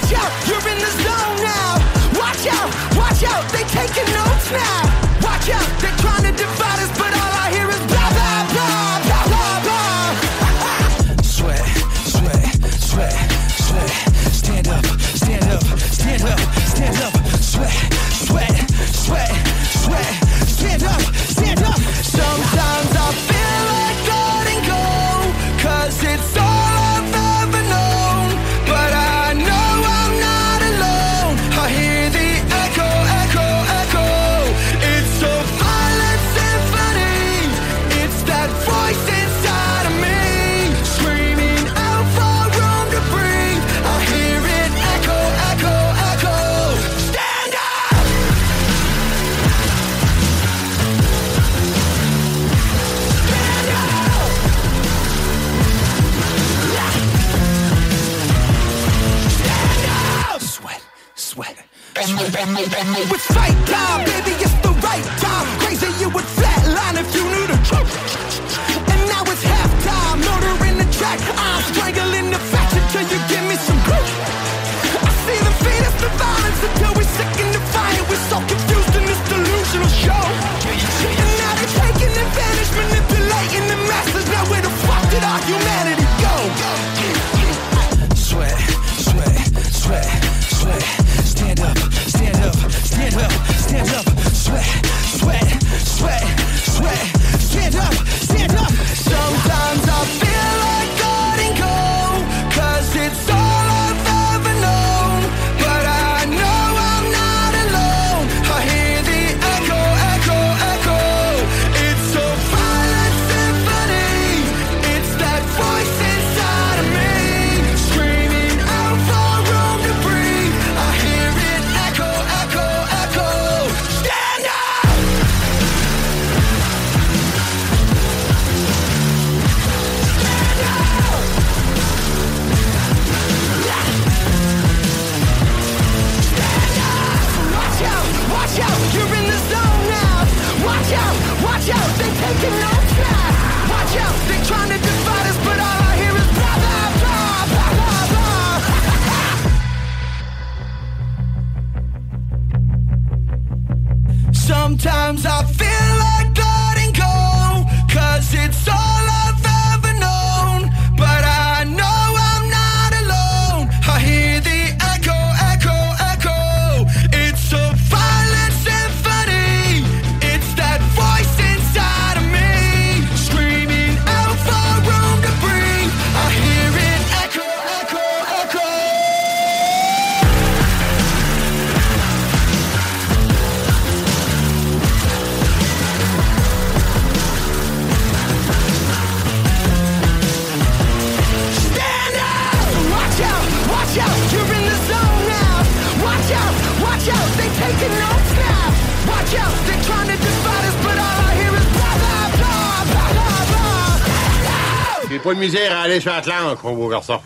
J'ai pas de misère à aller sur Atlantique, mon beau garçon.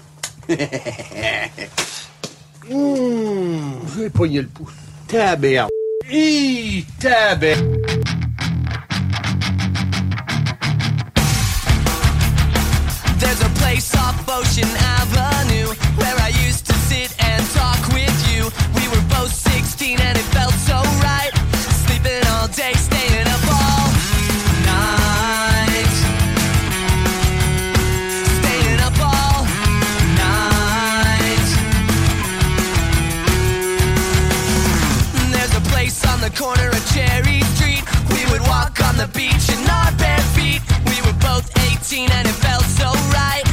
Hum, mmh, je vais pogner le pouce. Tabère. Hi, tabère. There's a place off Ocean Avenue where I used to sit and talk with you. We were both 16 and it felt so right. Sleeping all day. on the beach in our bare feet. We were both 18 and it felt so right.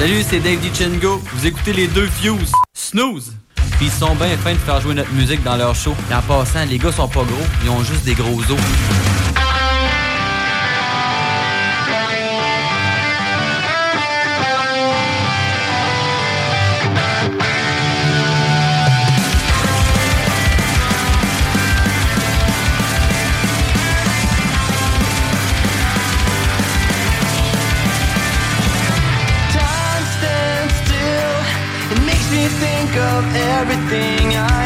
Salut, c'est Dave DiCengo. Vous écoutez les deux Fuse, Snooze. Puis ils sont bien fins de faire jouer notre musique dans leur show. Et en passant, les gars sont pas gros, ils ont juste des gros os. of everything I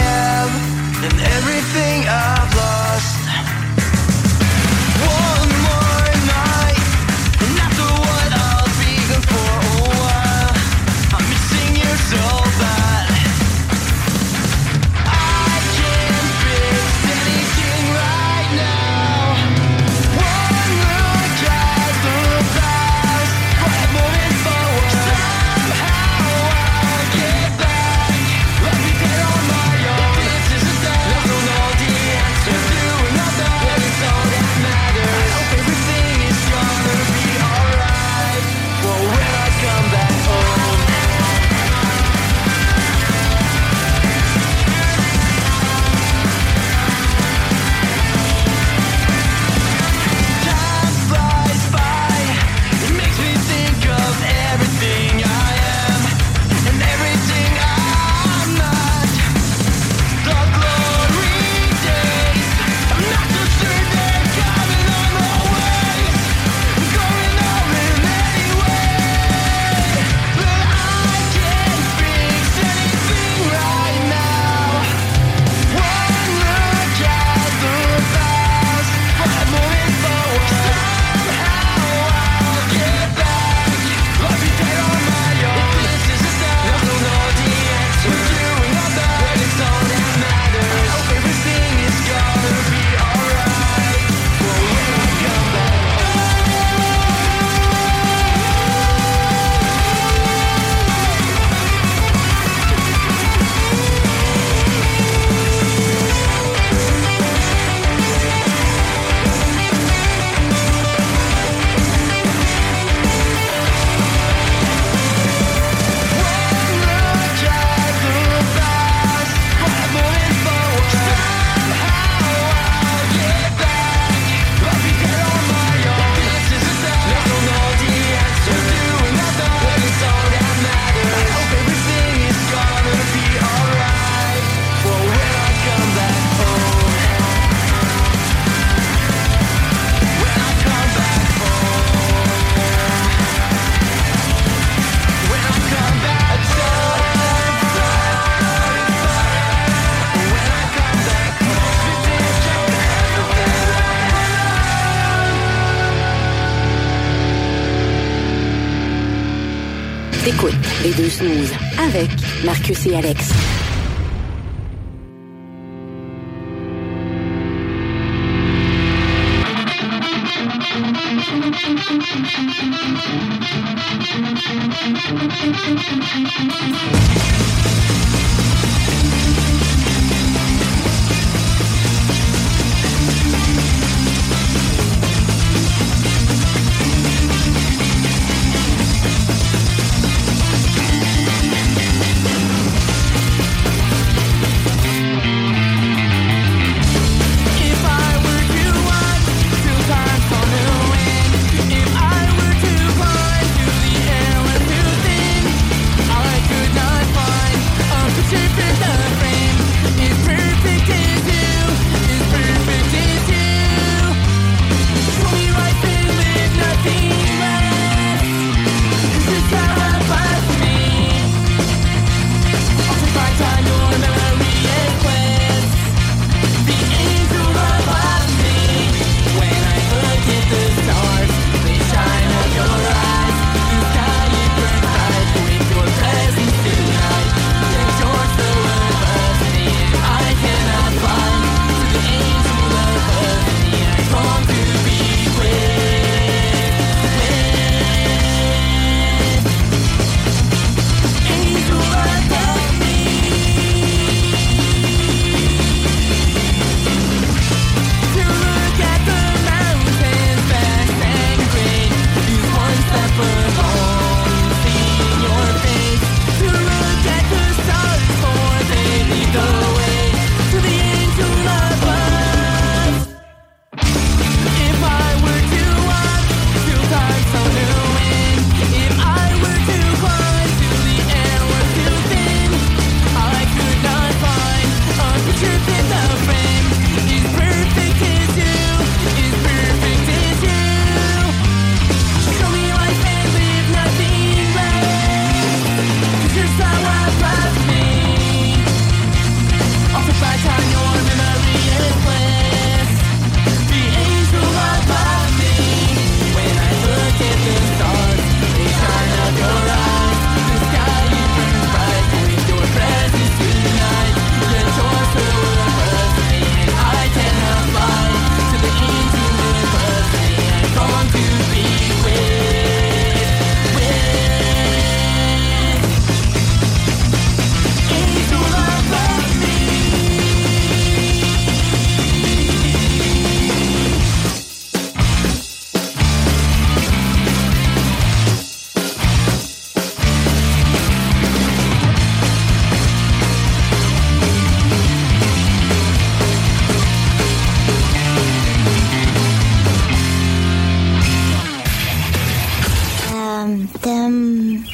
Les deux snooze avec Marcus et Alex.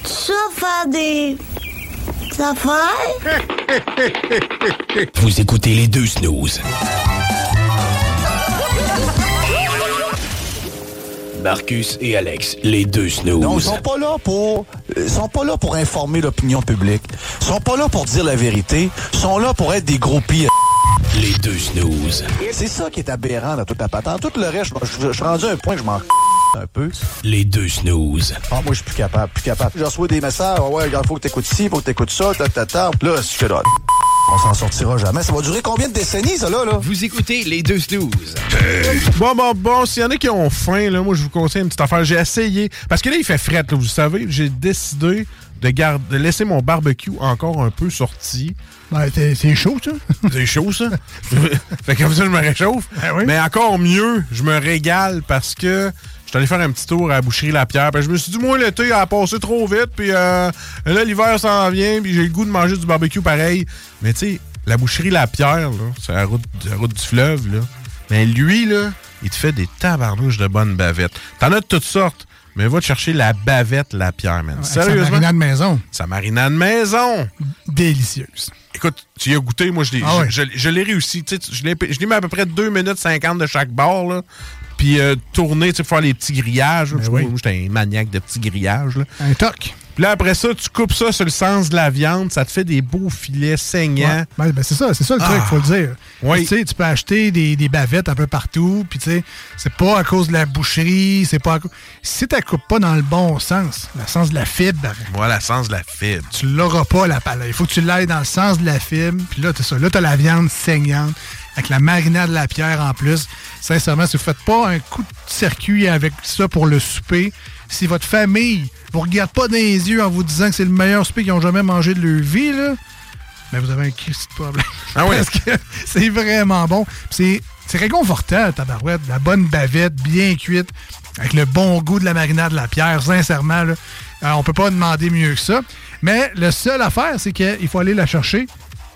Ça faire des affaires? Vous écoutez les deux snooze. Marcus et Alex, les deux snooze. Non, ils sont pas là pour ils sont pas là pour informer l'opinion publique. Ils sont pas là pour dire la vérité. Ils sont là pour être des groupies. Les deux snooze. C'est ça qui est aberrant dans toute la patente. Tout le reste, je suis rendu à un point que je m'en un peu. Les deux snooze. Ah, moi, je suis plus capable, plus capable. Je reçois des messages. Ah ouais, regarde, faut que t'écoutes ci, faut que t'écoutes ça, ta, ta, ta. Là, c'est que là, on s'en sortira jamais. Ça va durer combien de décennies, ça, là, là? Vous écoutez les deux snooze. Bon, bon, bon, s'il y en a qui ont faim, là, moi, je vous conseille une petite affaire. J'ai essayé. Parce que là, il fait fret, là, vous savez. J'ai décidé de, garder, de laisser mon barbecue encore un peu sorti. Ben, t'es- c'est chaud, ça. C'est chaud, ça. fait que comme ça, je me réchauffe. Mais encore mieux, je me régale parce que je suis allé faire un petit tour à la boucherie La Pierre. Puis je me suis dit, moi, l'été a passé trop vite. Puis euh, là, l'hiver s'en vient. Puis j'ai le goût de manger du barbecue pareil. Mais tu sais, la boucherie La Pierre, c'est la route, la route du fleuve. Là. Mais lui, là, il te fait des tabarnouches de bonnes bavettes. T'en as de toutes sortes. Mais va te chercher la bavette La Pierre, man. Sa Sérieusement? marinade maison. Sa marinade maison. Délicieuse. Écoute, tu y as goûté, moi je l'ai Ah ouais. je, je- je l'ai réussi. Tu sais, Je l'ai je l'ai mis à peu près 2 minutes 50 de chaque bord. Là. Puis euh, tourner, tu sais, faire les petits grillages. là, que Moi, j'étais un maniaque de petits grillages. là. Un toc. Puis là, après ça, tu coupes ça sur le sens de la viande, ça te fait des beaux filets saignants. Ouais. Ben, ben, c'est ça, c'est ça le truc, Ah. faut le dire. Oui. Tu sais, tu peux acheter des, des bavettes un peu partout, puis tu sais, c'est pas à cause de la boucherie, c'est pas à cause... Si tu coupes pas dans le bon sens, le sens de la fibre, Voilà, le sens de la fibre. tu l'auras pas, la palette. Il faut que tu l'ailles dans le sens de la fibre, puis là, t'as ça. Là, t'as la viande saignante, avec la marinade de la pierre en plus. Sincèrement, si vous faites pas un coup de circuit avec ça pour le souper, si votre famille vous regarde pas dans les yeux en vous disant que c'est le meilleur souper qu'ils ont jamais mangé de leur vie, là, ben vous avez un Christ de problème. Ah oui? Parce que c'est vraiment bon. C'est réconfortant, tabarouette. La bonne bavette, bien cuite, avec le bon goût de la marinade de la pierre, sincèrement. Là, euh, on peut pas demander mieux que ça. Mais le seul affaire, c'est qu'il faut aller la chercher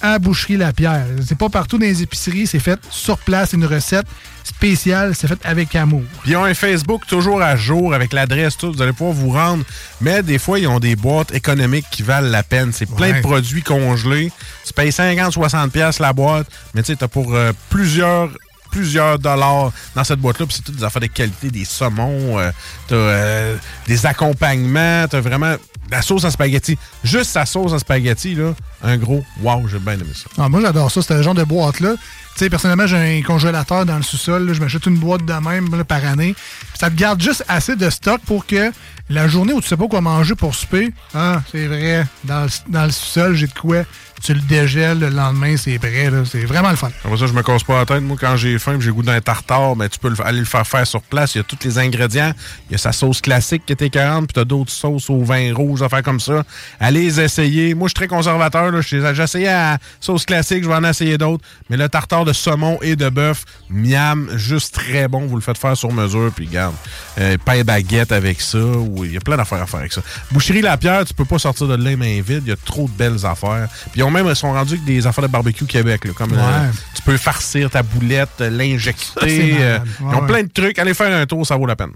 à Boucherie La Pierre. C'est pas partout dans les épiceries, c'est fait sur place, c'est une recette spéciale, c'est fait avec amour. Puis ils ont un Facebook toujours à jour avec l'adresse, tout. Vous allez pouvoir vous rendre. Mais des fois, ils ont des boîtes économiques qui valent la peine. C'est plein Ouais. de produits congelés. Tu payes 50-60$ piastres la boîte, mais tu sais, t'as pour euh, plusieurs plusieurs dollars dans cette boîte-là, puis c'est toutes des affaires de qualité, des saumons, euh, t'as euh, des accompagnements, t'as vraiment la sauce à spaghetti. Juste sa sauce à spaghetti, là, un gros wow, j'ai bien aimé ça. Ah, moi, j'adore ça, ce genre de boîte-là. Tu sais, personnellement, j'ai un congélateur dans le sous-sol. Je m'achète une boîte de même par année. Ça te garde juste assez de stock pour que la journée où tu sais pas quoi manger pour souper, ah, c'est vrai, dans le, dans le sous-sol, j'ai de quoi. Tu le dégèles le lendemain, c'est prêt. C'est vraiment le fun. Après ça, je me casse pas la tête. Moi, quand j'ai faim j'ai goût d'un tartare, ben, tu peux le- aller le faire faire sur place. Il y a tous les ingrédients. Il y a sa sauce classique qui était 40, puis tu as d'autres sauces au vin rouge, affaires comme ça. Allez essayer. Moi, je suis très conservateur. J'ai essayé la sauce classique, je vais en essayer d'autres. Mais le tartare de saumon et de bœuf, miam, juste très bon. Vous le faites faire sur mesure, puis garde. Euh, pain baguette avec ça. Il y a plein d'affaires à faire avec ça. Boucherie La Pierre, tu peux pas sortir de là les mains vides. Il y a trop de belles affaires. Puis même, ils sont rendus avec des affaires de barbecue Québec. là, comme Ouais. euh, tu peux farcir ta boulette, euh, l'injecter. euh, Ouais, ils ont ouais. plein de trucs. Allez faire un tour, ça vaut la peine.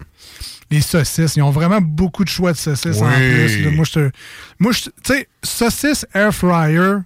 Les saucisses, ils ont vraiment beaucoup de choix de saucisses en plus. là. Moi, je te- moi, tu sais, saucisse air fryer,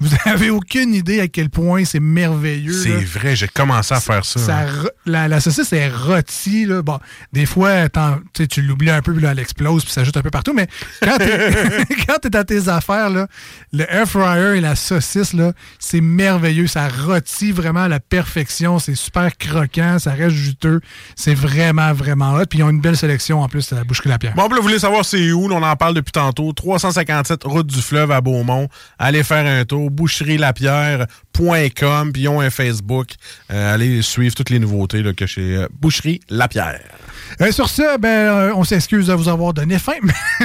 vous avez aucune idée à quel point c'est merveilleux. C'est vrai, j'ai commencé à faire ça. Hein. la, la saucisse est rôtie. Là. Bon, des fois, tu tu l'oublies un peu, puis là, elle explose, puis ça jette un peu partout. Mais quand t'es quand t'es à tes affaires, là, le air fryer et la saucisse, là, c'est merveilleux. Ça rôtit vraiment à la perfection. C'est super croquant, ça reste juteux. C'est vraiment, vraiment hot. Puis ils ont une belle sélection en plus à la boucherie La Pierre. Bon, puis là, vous voulez savoir c'est où? là, on en parle depuis tantôt. 357 Route du Fleuve à Beaumont. Allez faire un tour. Puis ils ont un Facebook. Euh, allez suivre toutes les nouveautés là, que chez euh, Boucherie Lapierre. Euh, sur ce, ben, euh, on s'excuse de vous avoir donné faim.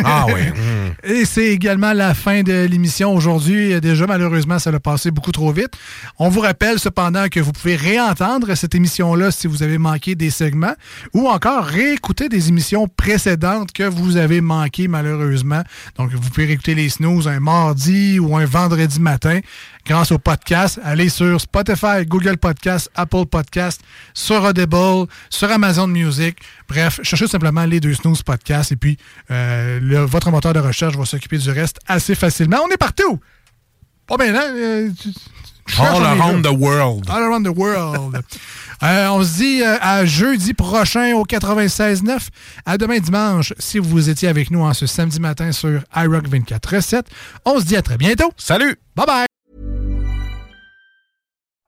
Ah oui. Mm. Et c'est également la fin de l'émission aujourd'hui. Déjà, malheureusement, ça l'a passé beaucoup trop vite. On vous rappelle cependant que vous pouvez réentendre cette émission-là si vous avez manqué des segments ou encore réécouter des émissions précédentes que vous avez manquées malheureusement. Donc, vous pouvez réécouter les snooze un mardi ou un vendredi matin grâce au podcast. Allez sur Spotify, Google Podcast, Apple Podcast, sur Audible, sur Amazon Music. Bref, cherchez simplement les deux snooze podcasts et puis euh, le- votre moteur de recherche va s'occuper du reste assez facilement. On est partout! Pas bien, hein? Euh, All around the world. All around the world. Euh, on se dit euh, à jeudi prochain au 96.9. À demain dimanche, si vous étiez avec nous en ce samedi matin sur iRock 24.7. On se dit à très bientôt. Salut! Bye bye!